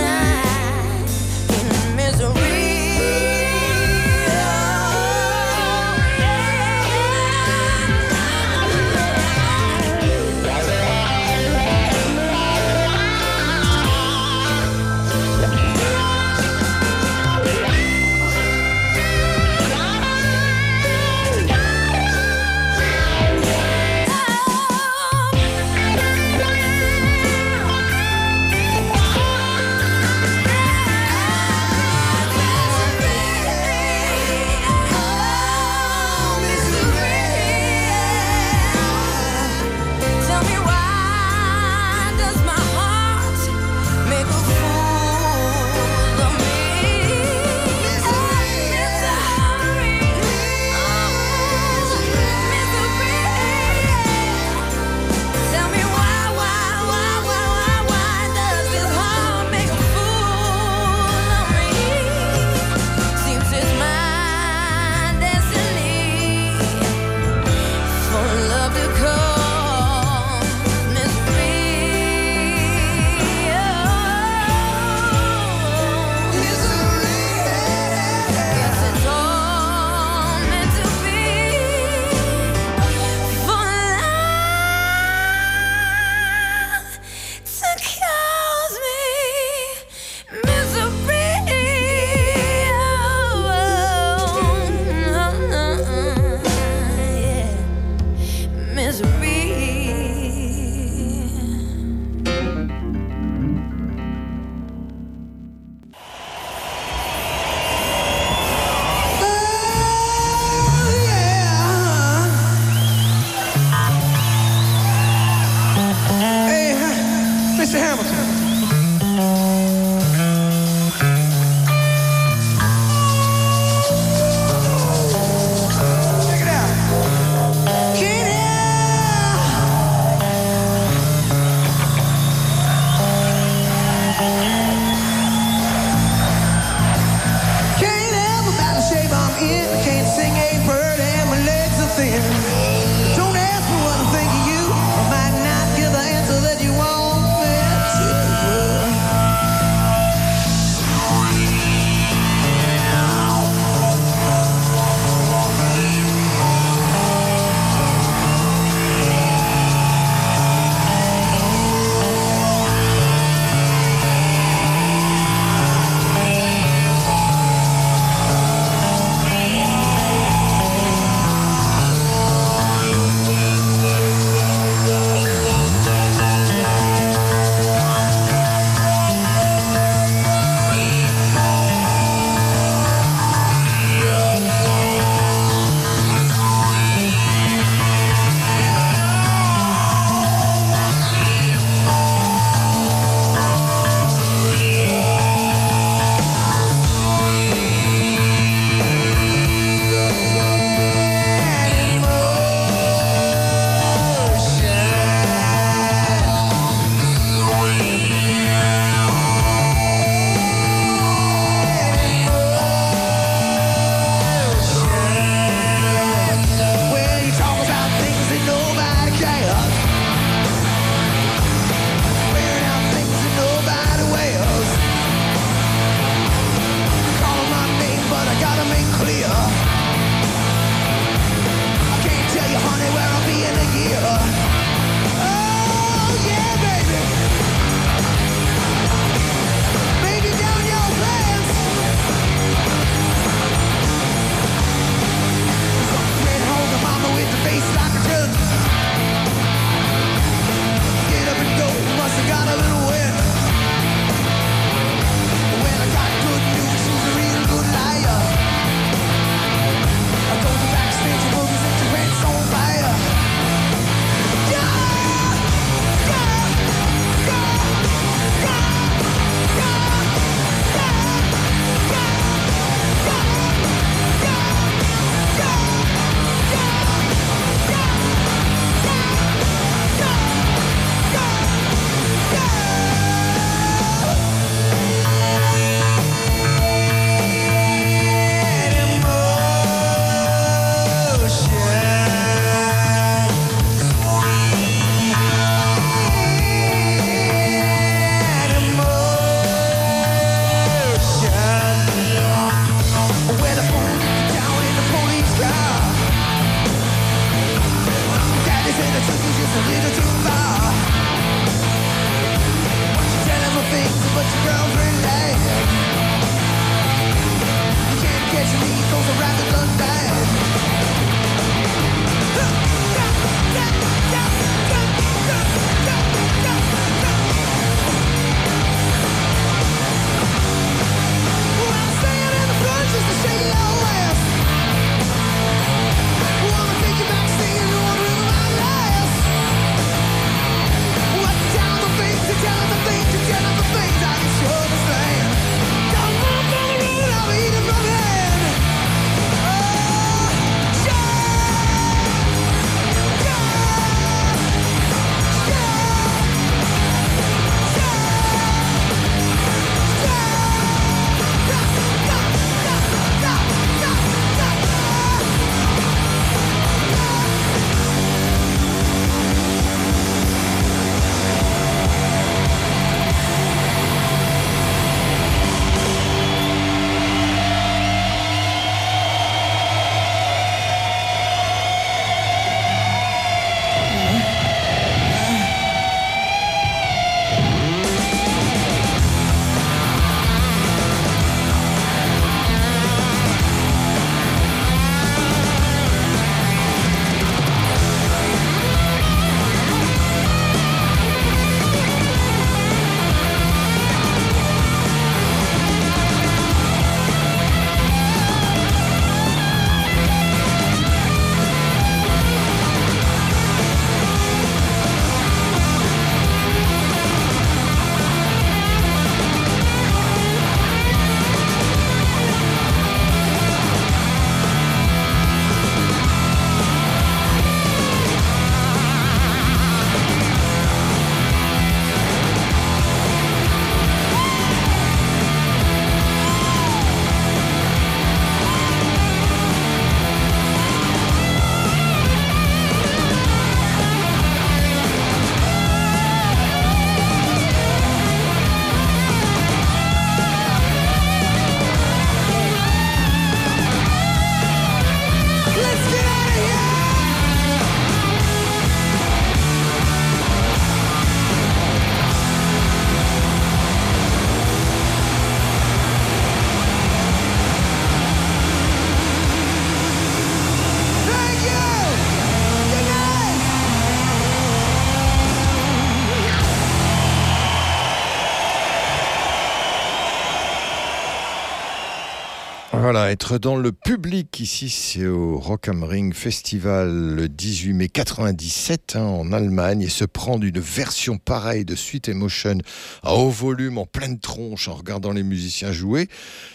Être dans le public ici, c'est au Rock am Ring Festival le 18 mai 97 hein, en Allemagne et se prendre une version pareille de Sweet Emotion à haut volume, en pleine tronche, en regardant les musiciens jouer.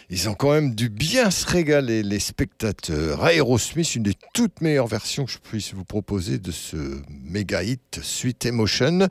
Ils ont quand même dû bien se régaler, les spectateurs. Aerosmith, une des toutes meilleures versions que je puisse vous proposer de ce méga hit Sweet Emotion.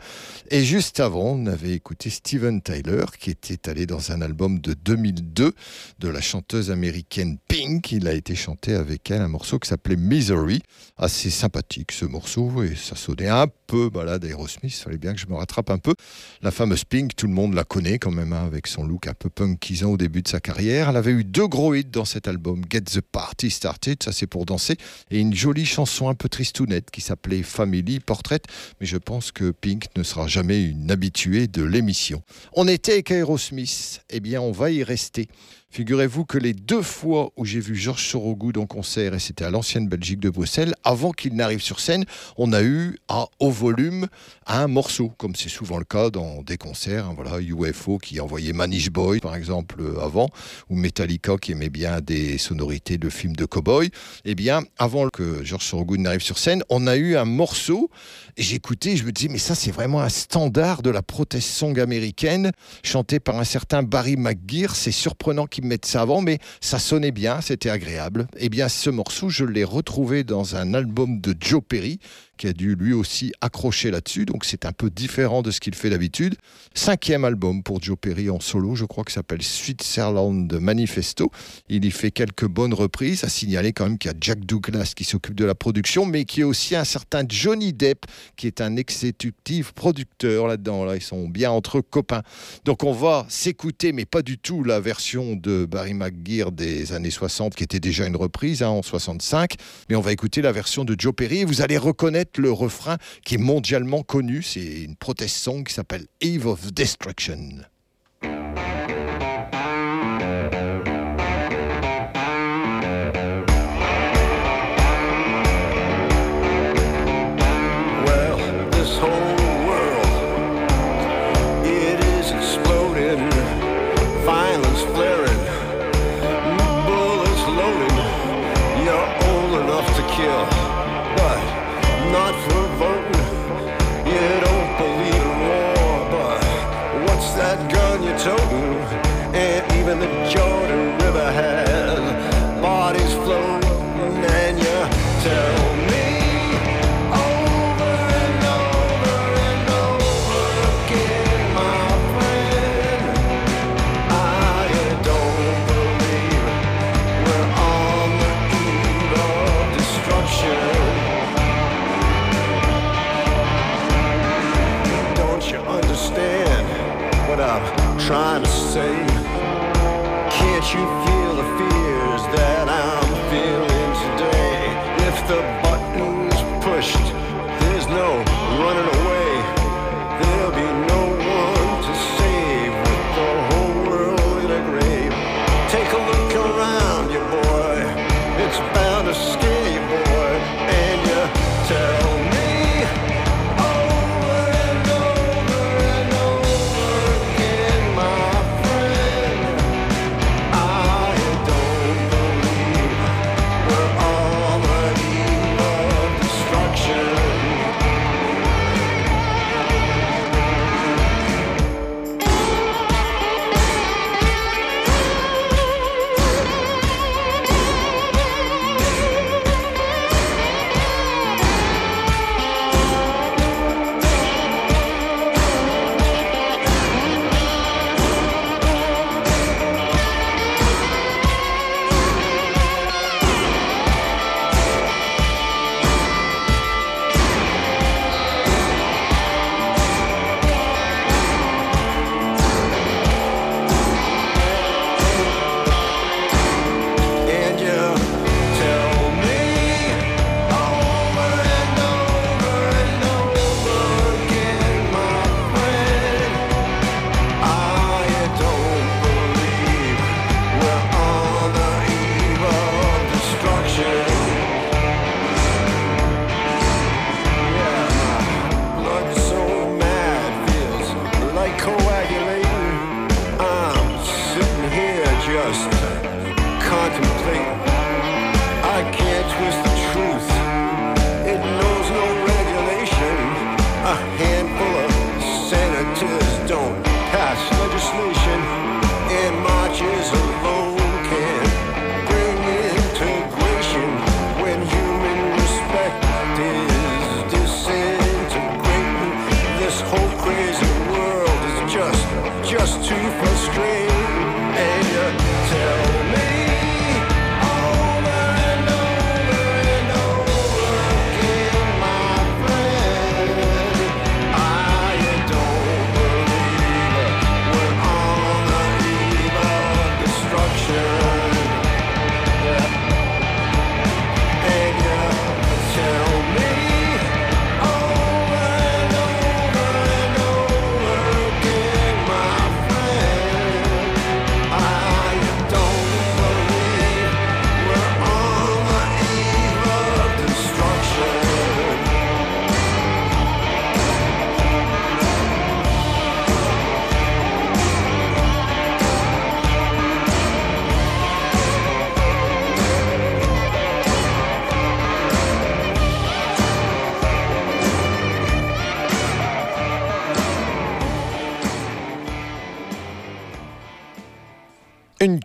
Et juste avant, on avait écouté Steven Tyler qui était allé dans un album de 2002 de la chanteuse américaine Pink. Il a été chanté avec elle un morceau qui s'appelait Misery. Assez sympathique ce morceau et ça sonnait un peu balade Aerosmith. Il fallait bien que je me rattrape un peu. La fameuse Pink, tout le monde la connaît quand même hein, avec son look un peu punkisant au début de sa carrière. Elle avait eu deux gros hits dans cet album Get the Party Started, ça c'est pour danser, et une jolie chanson un peu tristounette qui s'appelait Family Portrait. Mais je pense que Pink ne sera jamais une habituée de l'émission. On était avec Aerosmith, eh bien on va y rester. Figurez-vous que les deux fois où j'ai vu Georges Sorogoud en concert, et c'était à l'ancienne Belgique de Bruxelles, avant qu'il n'arrive sur scène, on a eu à haut volume un morceau, comme c'est souvent le cas dans des concerts. hein, voilà, UFO qui envoyait Manish Boy, par exemple, euh, avant, ou Metallica qui aimait bien des sonorités de films de cow-boy. Eh bien, avant que Georges Sorogoud n'arrive sur scène, on a eu un morceau, et j'écoutais, je me disais, mais ça, c'est vraiment un standard de la protest song américaine, chanté par un certain Barry McGear. C'est surprenant qu'ils mettent ça avant, mais ça sonnait bien, c'était agréable. Eh bien, ce morceau, je l'ai retrouvé dans un album de Joe Perry, qui a dû lui aussi accrocher là-dessus, donc c'est un peu différent de ce qu'il fait d'habitude. Cinquième album pour Joe Perry en solo, je crois que s'appelle Switzerland Manifesto. Il y fait quelques bonnes reprises, à signaler quand même qu'il y a Jack Douglas qui s'occupe de la production, mais qui est aussi un certain Johnny Depp, qui est un exécutif producteur là-dedans. Là, ils sont bien entre copains. Donc on va s'écouter, mais pas du tout la version de Barry McGear des années 60, qui était déjà une reprise hein, en 65, mais on va écouter la version de Joe Perry. Et vous allez reconnaître le refrain qui est mondialement connu. C'est une protest song qui s'appelle Eve of Destruction.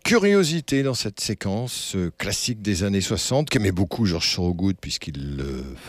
Curiosité dans cette séquence euh, classique des années 60 qu'aimait beaucoup George Thorogood puisqu'il le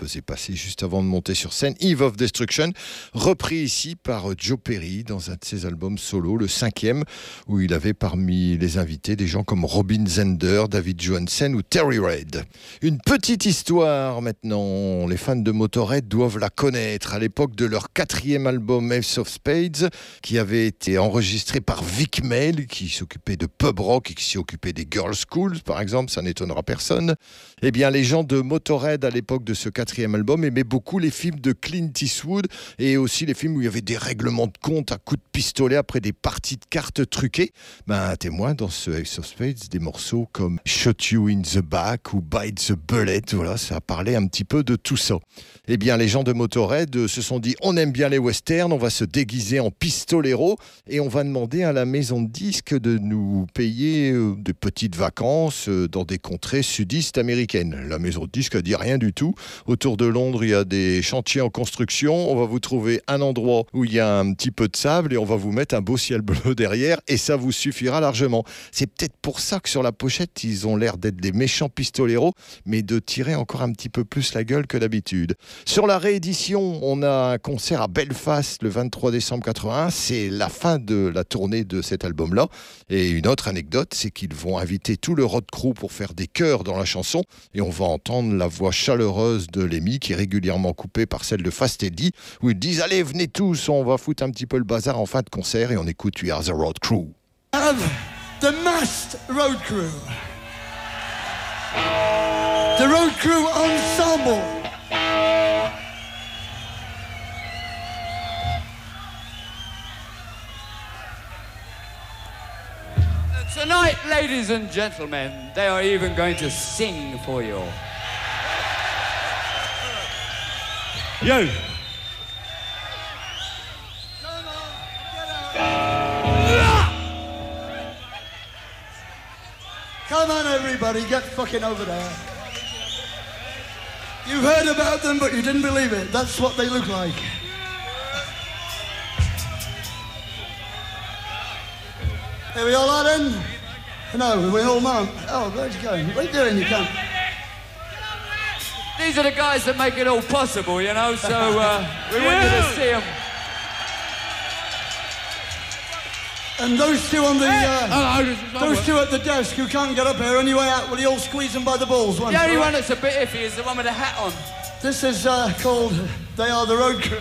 faisait passer juste avant de monter sur scène, Eve of Destruction, repris ici par euh, Joe Perry dans un de ses albums solo, le cinquième, où il avait parmi les invités des gens comme Robin Zender, David Johansen ou Terry Reid. Une petite histoire maintenant, les fans de Motorhead doivent la connaître à l'époque de leur quatrième album Ace of Spades, qui avait été enregistré par Vic Mail, qui s'occupait de pub rock et qui s'y occupait des girls schools, par exemple, ça n'étonnera personne. Eh bien, les gens de Motorhead à l'époque de ce quatrième album aimaient beaucoup les films de Clint Eastwood et aussi les films où il y avait des règlements de compte à coups de pistolet après des parties de cartes truquées. Ben, témoin dans ce Ace of Spades des morceaux comme Shot You in the Back ou Bite the Bullet. Voilà, ça parlait un petit peu de tout ça. Eh bien, les gens de Motorhead se sont dit on aime bien les westerns, on va se déguiser en pistolero et on va demander à la maison de disques de nous payer euh, des petites vacances euh, dans des contrées sudistes américaines. La maison de disques a dit rien du tout. Autour de Londres, il y a des chantiers en construction. On va vous trouver un endroit où il y a un petit peu de sable et on va vous mettre un beau ciel bleu derrière et ça vous suffira largement. C'est peut-être pour ça que sur la pochette, ils ont l'air d'être des méchants pistoleros, mais de tirer encore un petit peu plus la gueule que d'habitude. Sur la réédition, on a un concert à Belfast le 23 décembre 81. C'est la fin de la tournée de cet album-là. Et une autre anecdote, c'est qu'ils vont inviter tout le road crew pour faire des chœurs dans la chanson. Et on va entendre la voix chaleureuse de Lemmy qui est régulièrement coupée par celle de Fast Eddie, où ils disent Allez, venez tous, on va foutre un petit peu le bazar en fin de concert et on écoute We Are the Road Crew. The masked road crew. The road crew ensemble. Tonight, ladies and gentlemen, they are even going to sing for you. You. Come on, everybody, get fucking over there. You've heard about them, but you didn't believe it. That's what they look like. Are we all out then? No, we're all not. Oh, where's you going? What are you doing? You can't. These are the guys that make it all possible, you know, so uh, we want you to see them. And those two on the, uh, Hello, this those two at the desk who can't get up here anyway out, will you all squeeze them by the balls once? The only all one that's a bit iffy is the one with the hat on. This is uh, called They Are the Road Crew.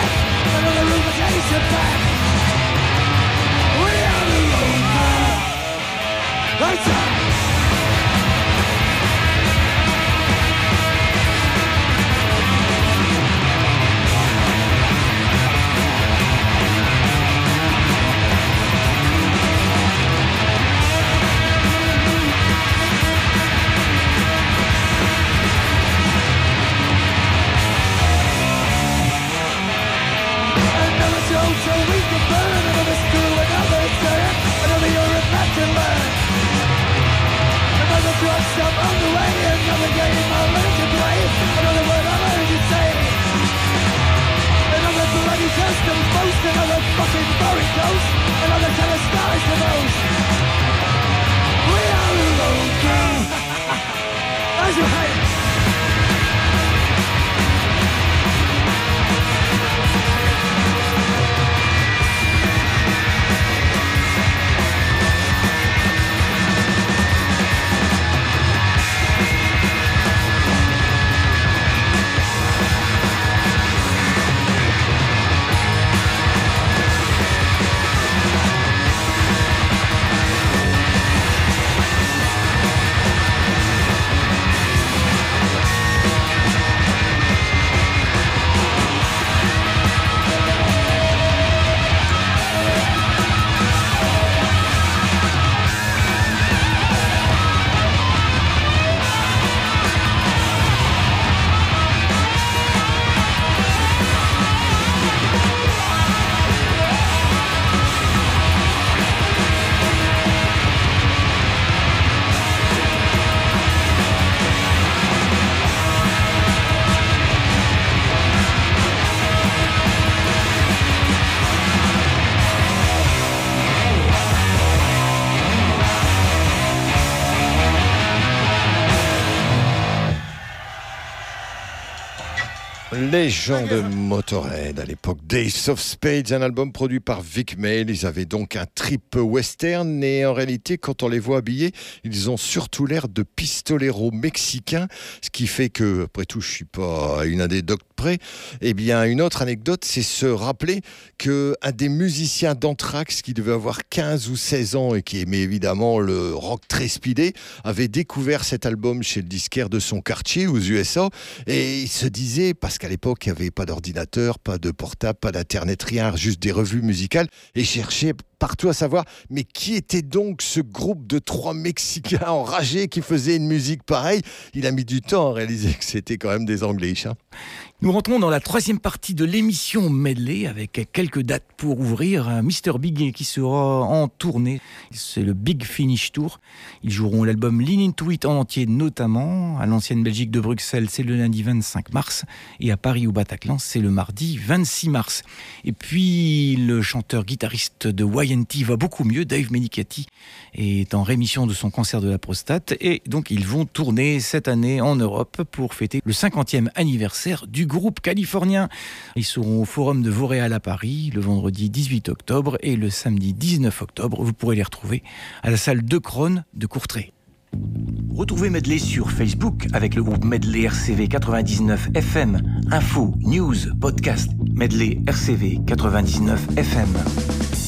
Later! The way, another game I learned to play, another word I learned to say. Another bloody test another fucking another. We are alone lone as you hate. That's right Légende Motorhead à l'époque Days of Spades, un album produit par Vic Mail. Ils avaient donc un trip western et en réalité, quand on les voit habillés, ils ont surtout l'air de pistoleros mexicains, ce qui fait que, après tout, je suis pas une anecdote près. Eh bien, une autre anecdote, c'est se rappeler que un des musiciens d'Anthrax qui devait avoir 15 ou 16 ans et qui aimait évidemment le rock très speedé avait découvert cet album chez le disquaire de son quartier aux USA et il se disait, parce l'époque il n'y avait pas d'ordinateur, pas de portable, pas d'internet, rien, juste des revues musicales et cherchait partout à savoir, mais qui était donc ce groupe de trois Mexicains enragés qui faisaient une musique pareille? Il a mis du temps à réaliser que c'était quand même des Anglais. hein. Nous rentrons dans la troisième partie de l'émission Medley avec quelques dates pour ouvrir. Mr Big qui sera en tournée. C'est le Big Finish Tour. Ils joueront l'album Lean Into It en entier notamment. À l'ancienne Belgique de Bruxelles, c'est le lundi 25 mars. Et à Paris ou Bataclan, c'est le mardi 26 mars. Et puis le chanteur-guitariste de YNT va beaucoup mieux. Dave Menicati est en rémission de son cancer de la prostate. Et donc ils vont tourner cette année en Europe pour fêter le 50e anniversaire du groupe californien. Ils seront au Forum de Vauréal à Paris le vendredi 18 octobre et le samedi 19 octobre. Vous pourrez les retrouver à la salle de Crone de Courtrai. Retrouvez Medley sur Facebook avec le groupe Medley RCV 99 FM. Info, news, podcast. Medley RCV 99 FM.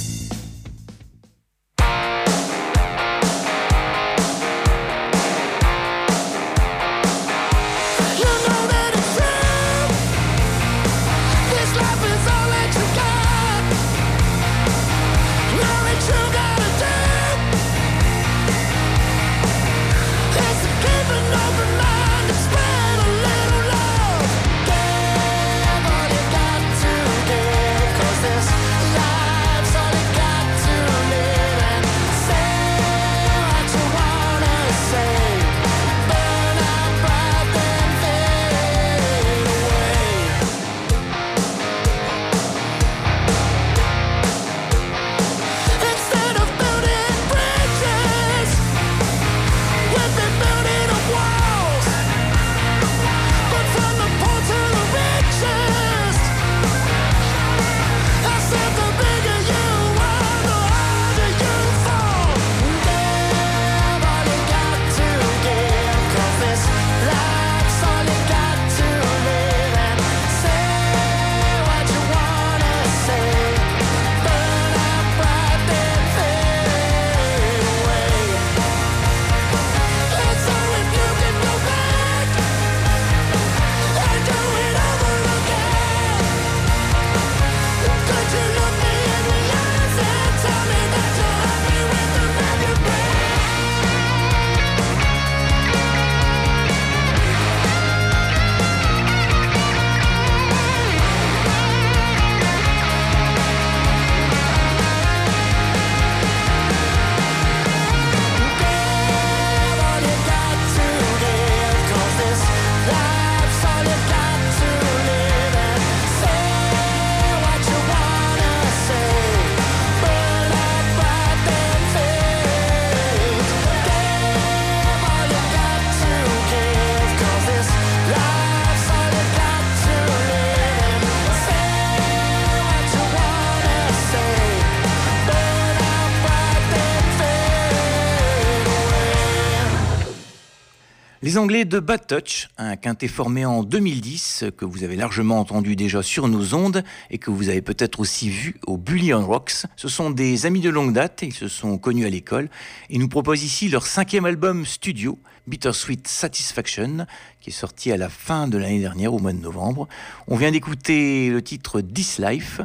De Bad Touch, un quintet formé en 2010 que vous avez largement entendu déjà sur nos ondes et que vous avez peut-être aussi vu au Bully on Rocks. Ce sont des amis de longue date, ils se sont connus à l'école et nous proposent ici leur cinquième album studio, Bittersweet Satisfaction, qui est sorti à la fin de l'année dernière, au mois de novembre. On vient d'écouter le titre This Life.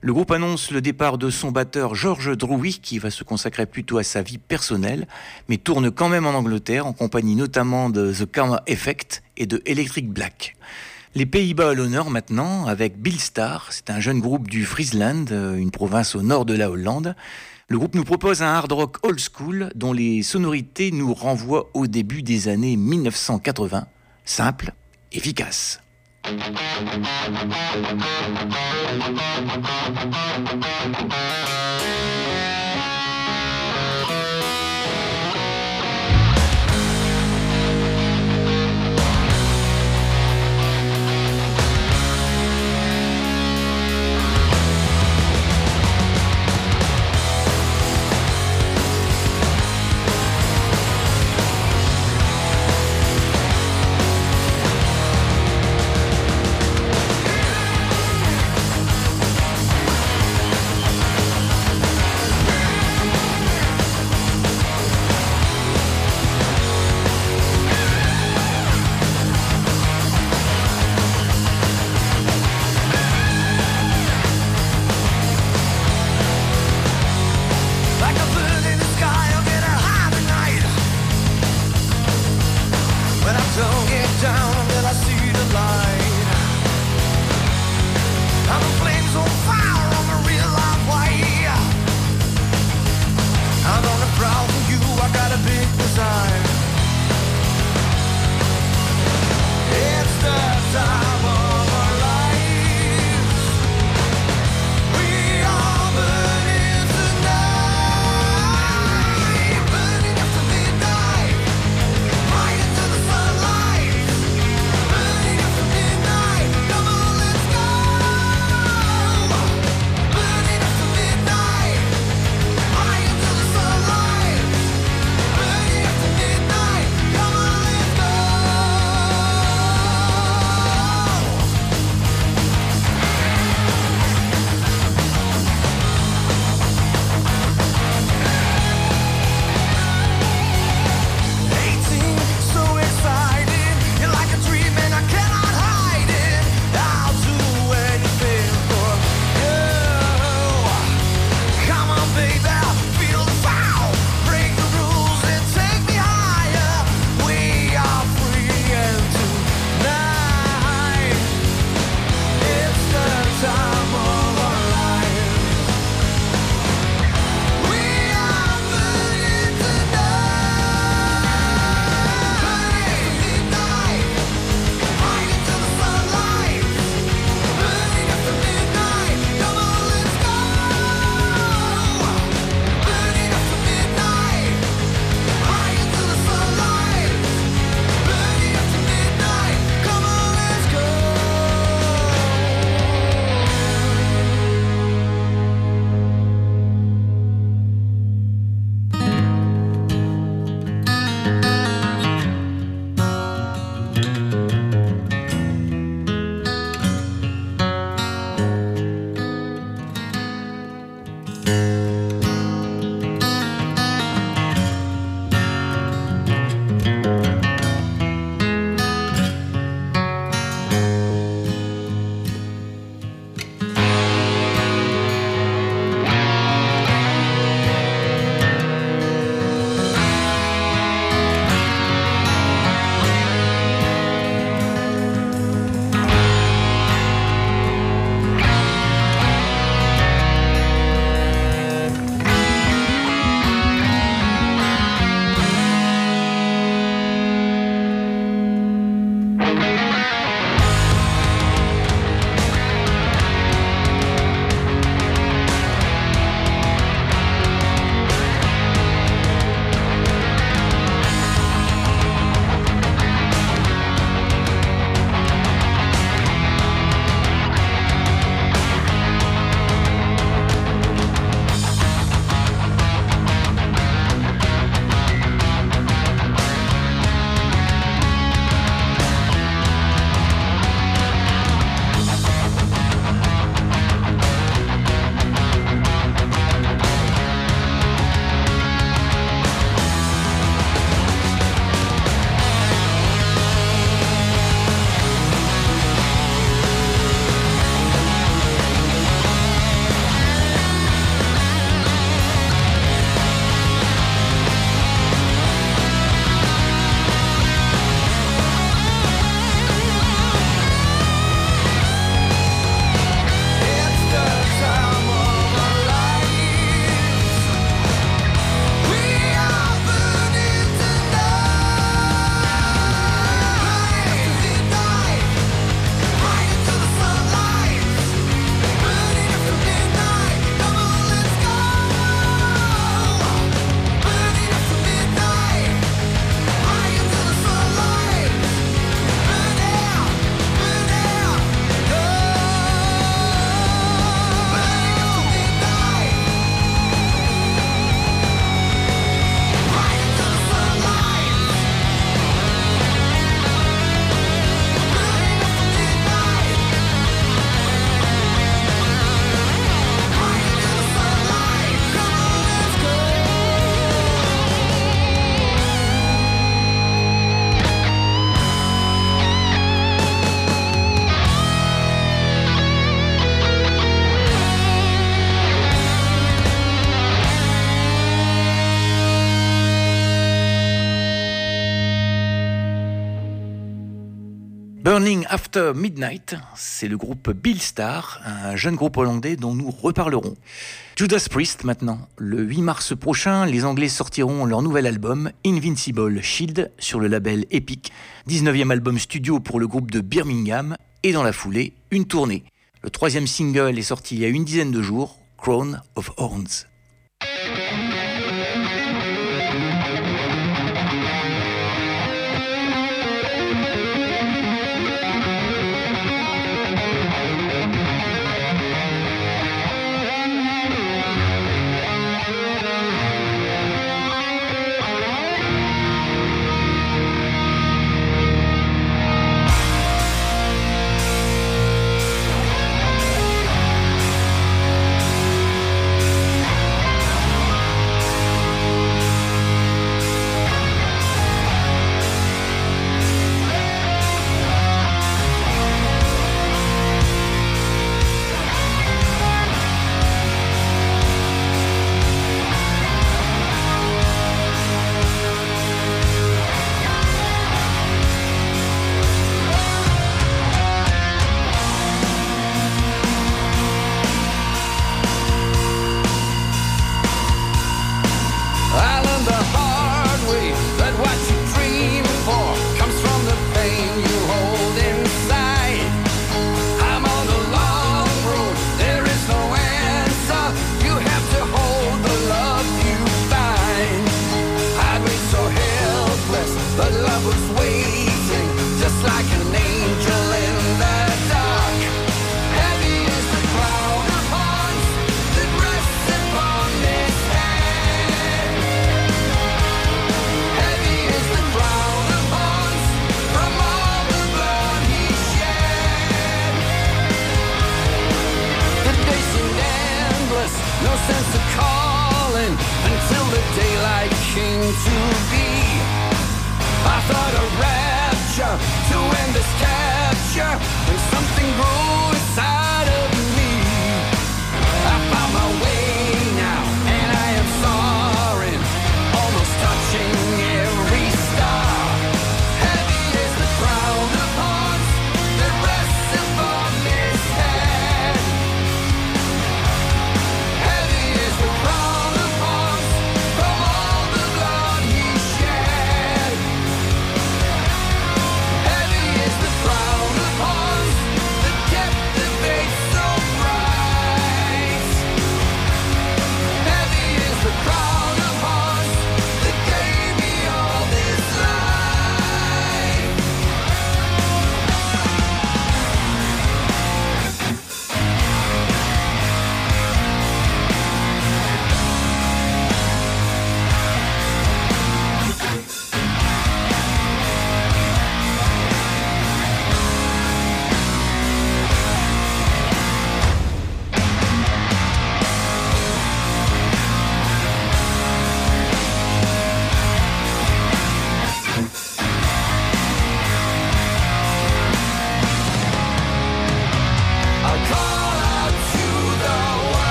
Le groupe annonce le départ de son batteur George Drouy, qui va se consacrer plutôt à sa vie personnelle, mais tourne quand même en Angleterre, en compagnie notamment de The Karma Effect et de Electric Black. Les Pays-Bas à l'honneur maintenant, avec Bill Starr, c'est un jeune groupe du Friesland, euh, une province au nord de la Hollande. Le groupe nous propose un hard rock old school dont les sonorités nous renvoient au début des années 1980, simple, efficace. After Midnight, c'est le groupe Bill Star, un jeune groupe hollandais dont nous reparlerons. Judas Priest maintenant. Le 8 mars prochain, les Anglais sortiront leur nouvel album Invincible Shield sur le label Epic, 19e album studio pour le groupe de Birmingham, et dans la foulée, une tournée. Le troisième single est sorti il y a une dizaine de jours, Crown of Horns. To be. I thought a rapture to end this capture,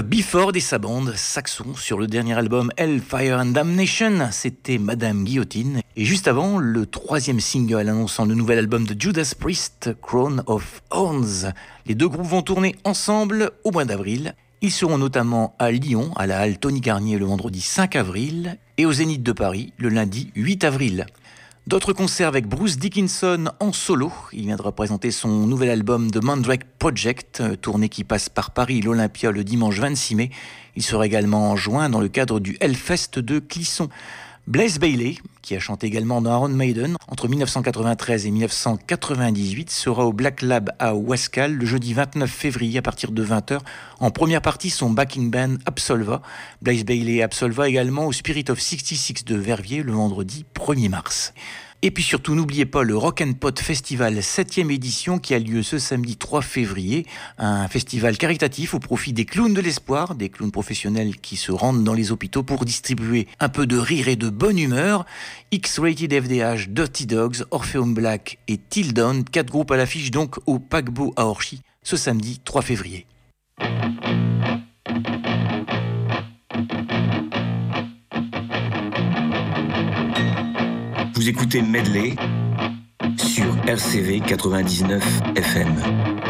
Bifford et sa bande, Saxon, sur le dernier album Hellfire and Damnation, c'était Madame Guillotine. Et juste avant, le troisième single annonçant le nouvel album de Judas Priest, Crown of Horns. Les deux groupes vont tourner ensemble au mois d'avril. Ils seront notamment à Lyon, à la halle Tony Garnier le vendredi 5 avril, et au Zénith de Paris le lundi 8 avril. D'autres concerts avec Bruce Dickinson en solo. Il viendra présenter son nouvel album The Mandrake Project, euh, tournée qui passe par Paris l'Olympia le dimanche 26 mai. Il sera également en juin dans le cadre du Hellfest de Clisson. Blaise Bailey, qui a chanté également dans Iron Maiden entre 1993 et 1998, sera au Black Lab à Wascal le jeudi 29 février à partir de 20h. En première partie, son backing band Absolva. Blaise Bailey Absolva également au Spirit of 66 de Verviers le vendredi 1er mars. Et puis surtout, n'oubliez pas le Rock and Pot Festival 7e édition qui a lieu ce samedi 3 février. Un festival caritatif au profit des clowns de l'espoir, des clowns professionnels qui se rendent dans les hôpitaux pour distribuer un peu de rire et de bonne humeur. X-Rated FDH, Dirty Dogs, Orpheum Black et Tildon, quatre groupes à l'affiche donc au paquebot à Orchy ce samedi 3 février. Vous écoutez Medley sur RCV 99 FM.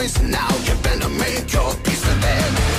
Choice. Now you better make your peace with it.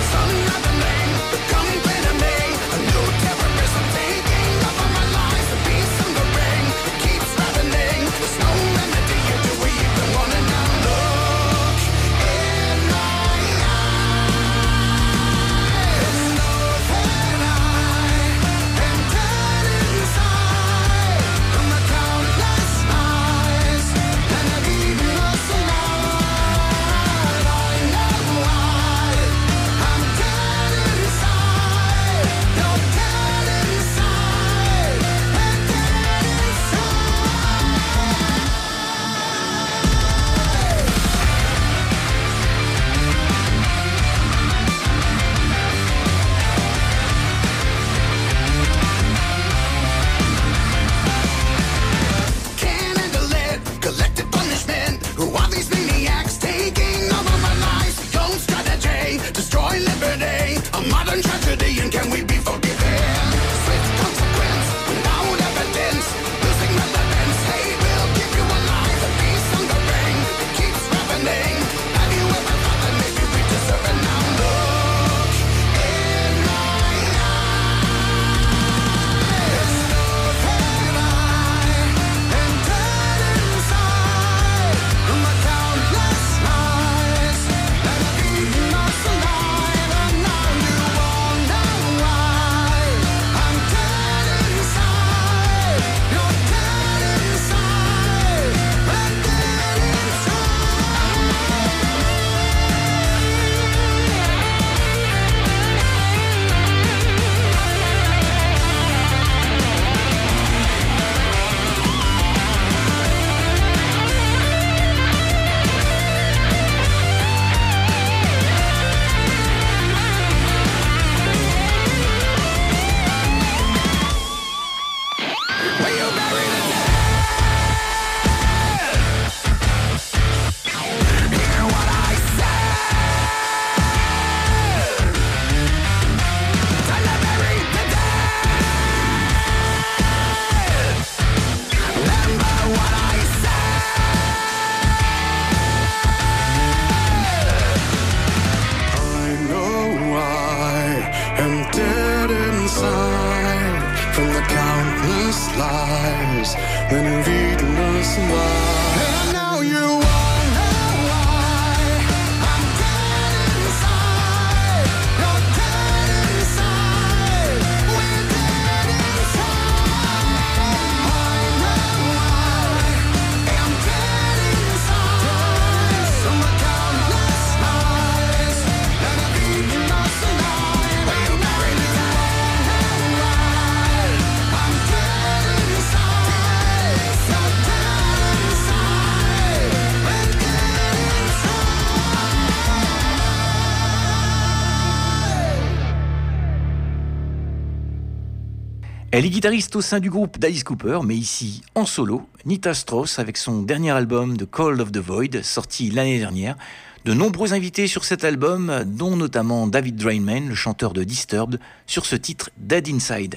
Elle est guitariste au sein du groupe d'Alice Cooper, mais ici en solo, Nita Strauss avec son dernier album The Cold of the Void, sorti l'année dernière. De nombreux invités sur cet album, dont notamment David Drainman, le chanteur de Disturbed, sur ce titre Dead Inside.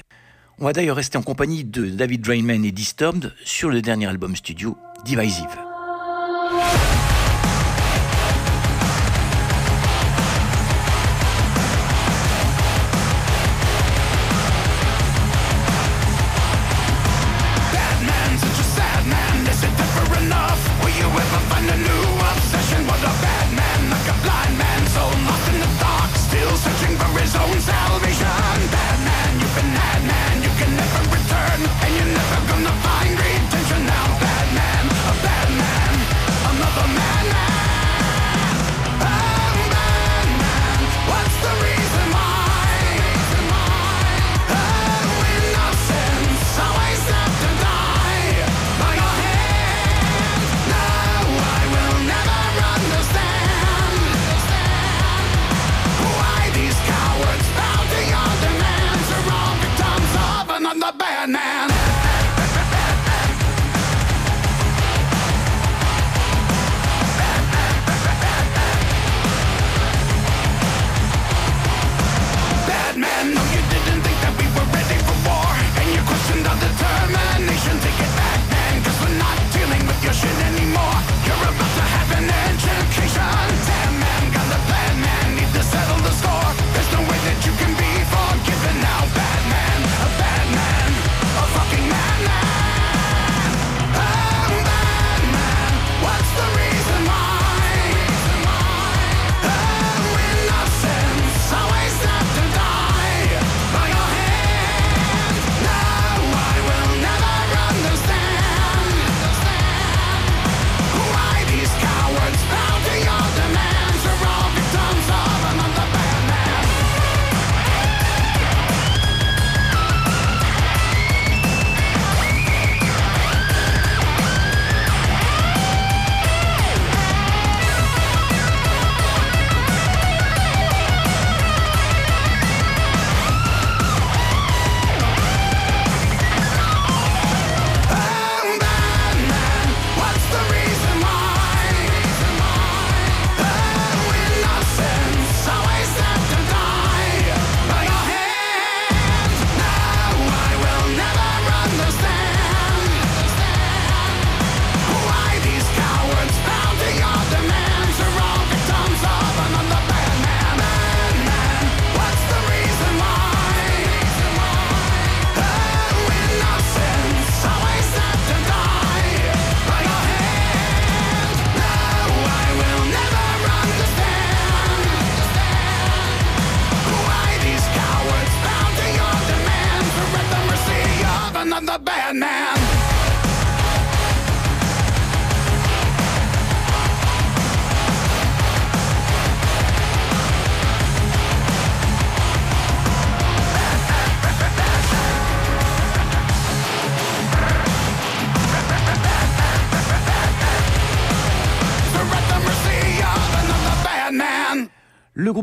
On va d'ailleurs rester en compagnie de David Drainman et Disturbed sur le dernier album studio Divisive.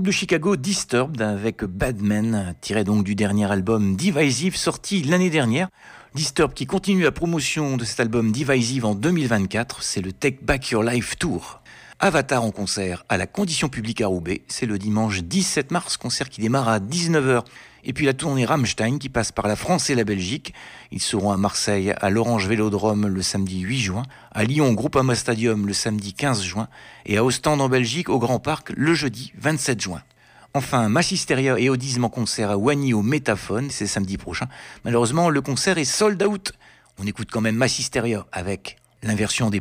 De Chicago Disturbed avec Badman, tiré donc du dernier album Divisive sorti l'année dernière. Disturbed qui continue la promotion de cet album Divisive en 2024, c'est le Take Back Your Life Tour. Avatar en concert à la Condition Publique à Roubaix, c'est le dimanche 17 mars, concert qui démarre à 19h. Et puis la tournée Rammstein qui passe par la France et la Belgique. Ils seront à Marseille à l'Orange Vélodrome le samedi 8 juin, à Lyon au Groupama Stadium le samedi 15 juin et à Ostende en Belgique au Grand Parc le jeudi 27 juin. Enfin, Massisteria et Audisme en concert à Wany au Métaphone, c'est samedi prochain. Malheureusement, le concert est sold out. On écoute quand même Massisteria avec l'inversion des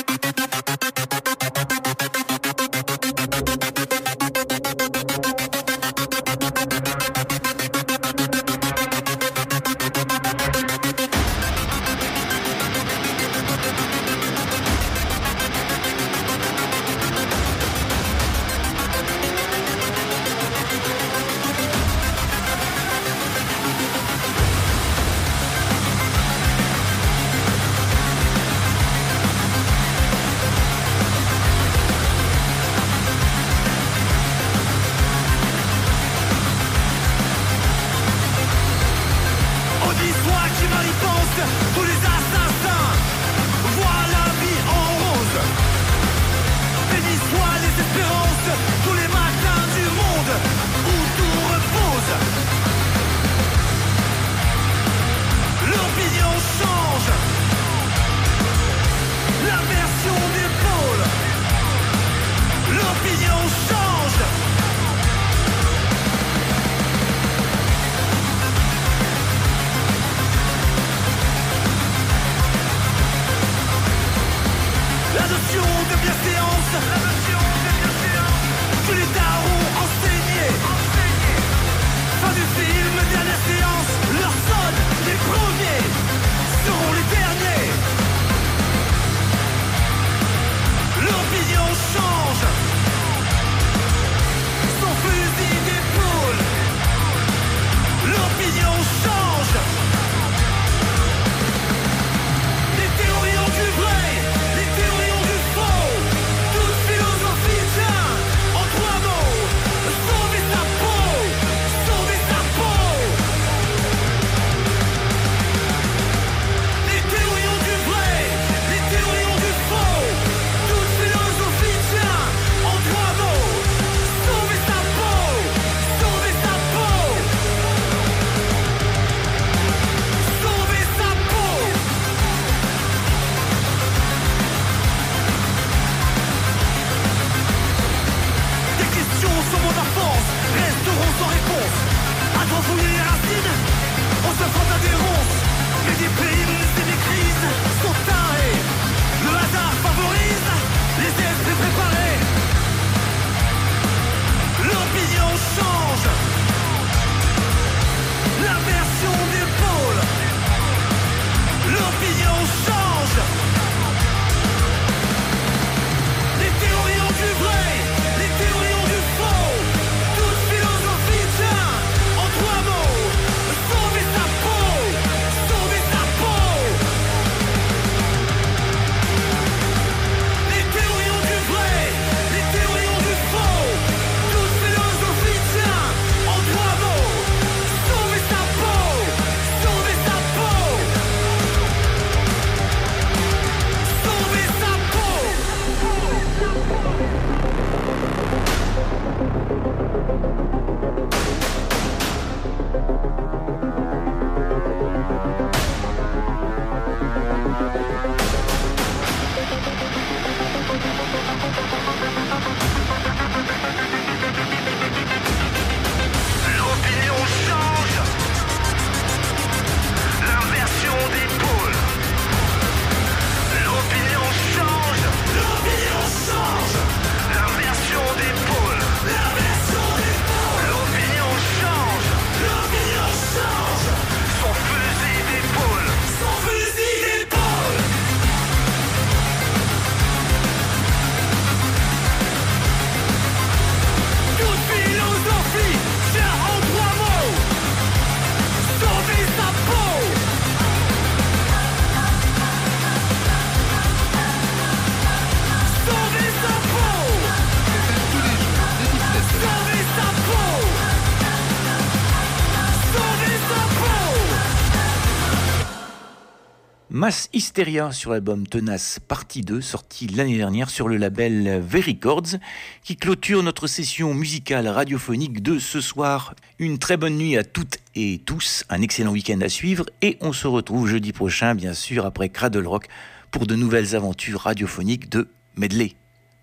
Mass Hysteria sur l'album Tenace partie 2, sorti l'année dernière sur le label V-Records, qui clôture notre session musicale radiophonique de ce soir. Une très bonne nuit à toutes et tous, un excellent week-end à suivre, et on se retrouve jeudi prochain, bien sûr, après Cradle Rock, pour de nouvelles aventures radiophoniques de Medley.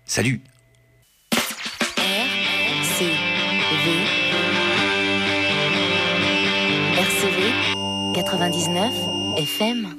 Salut RCV RCV 99 FM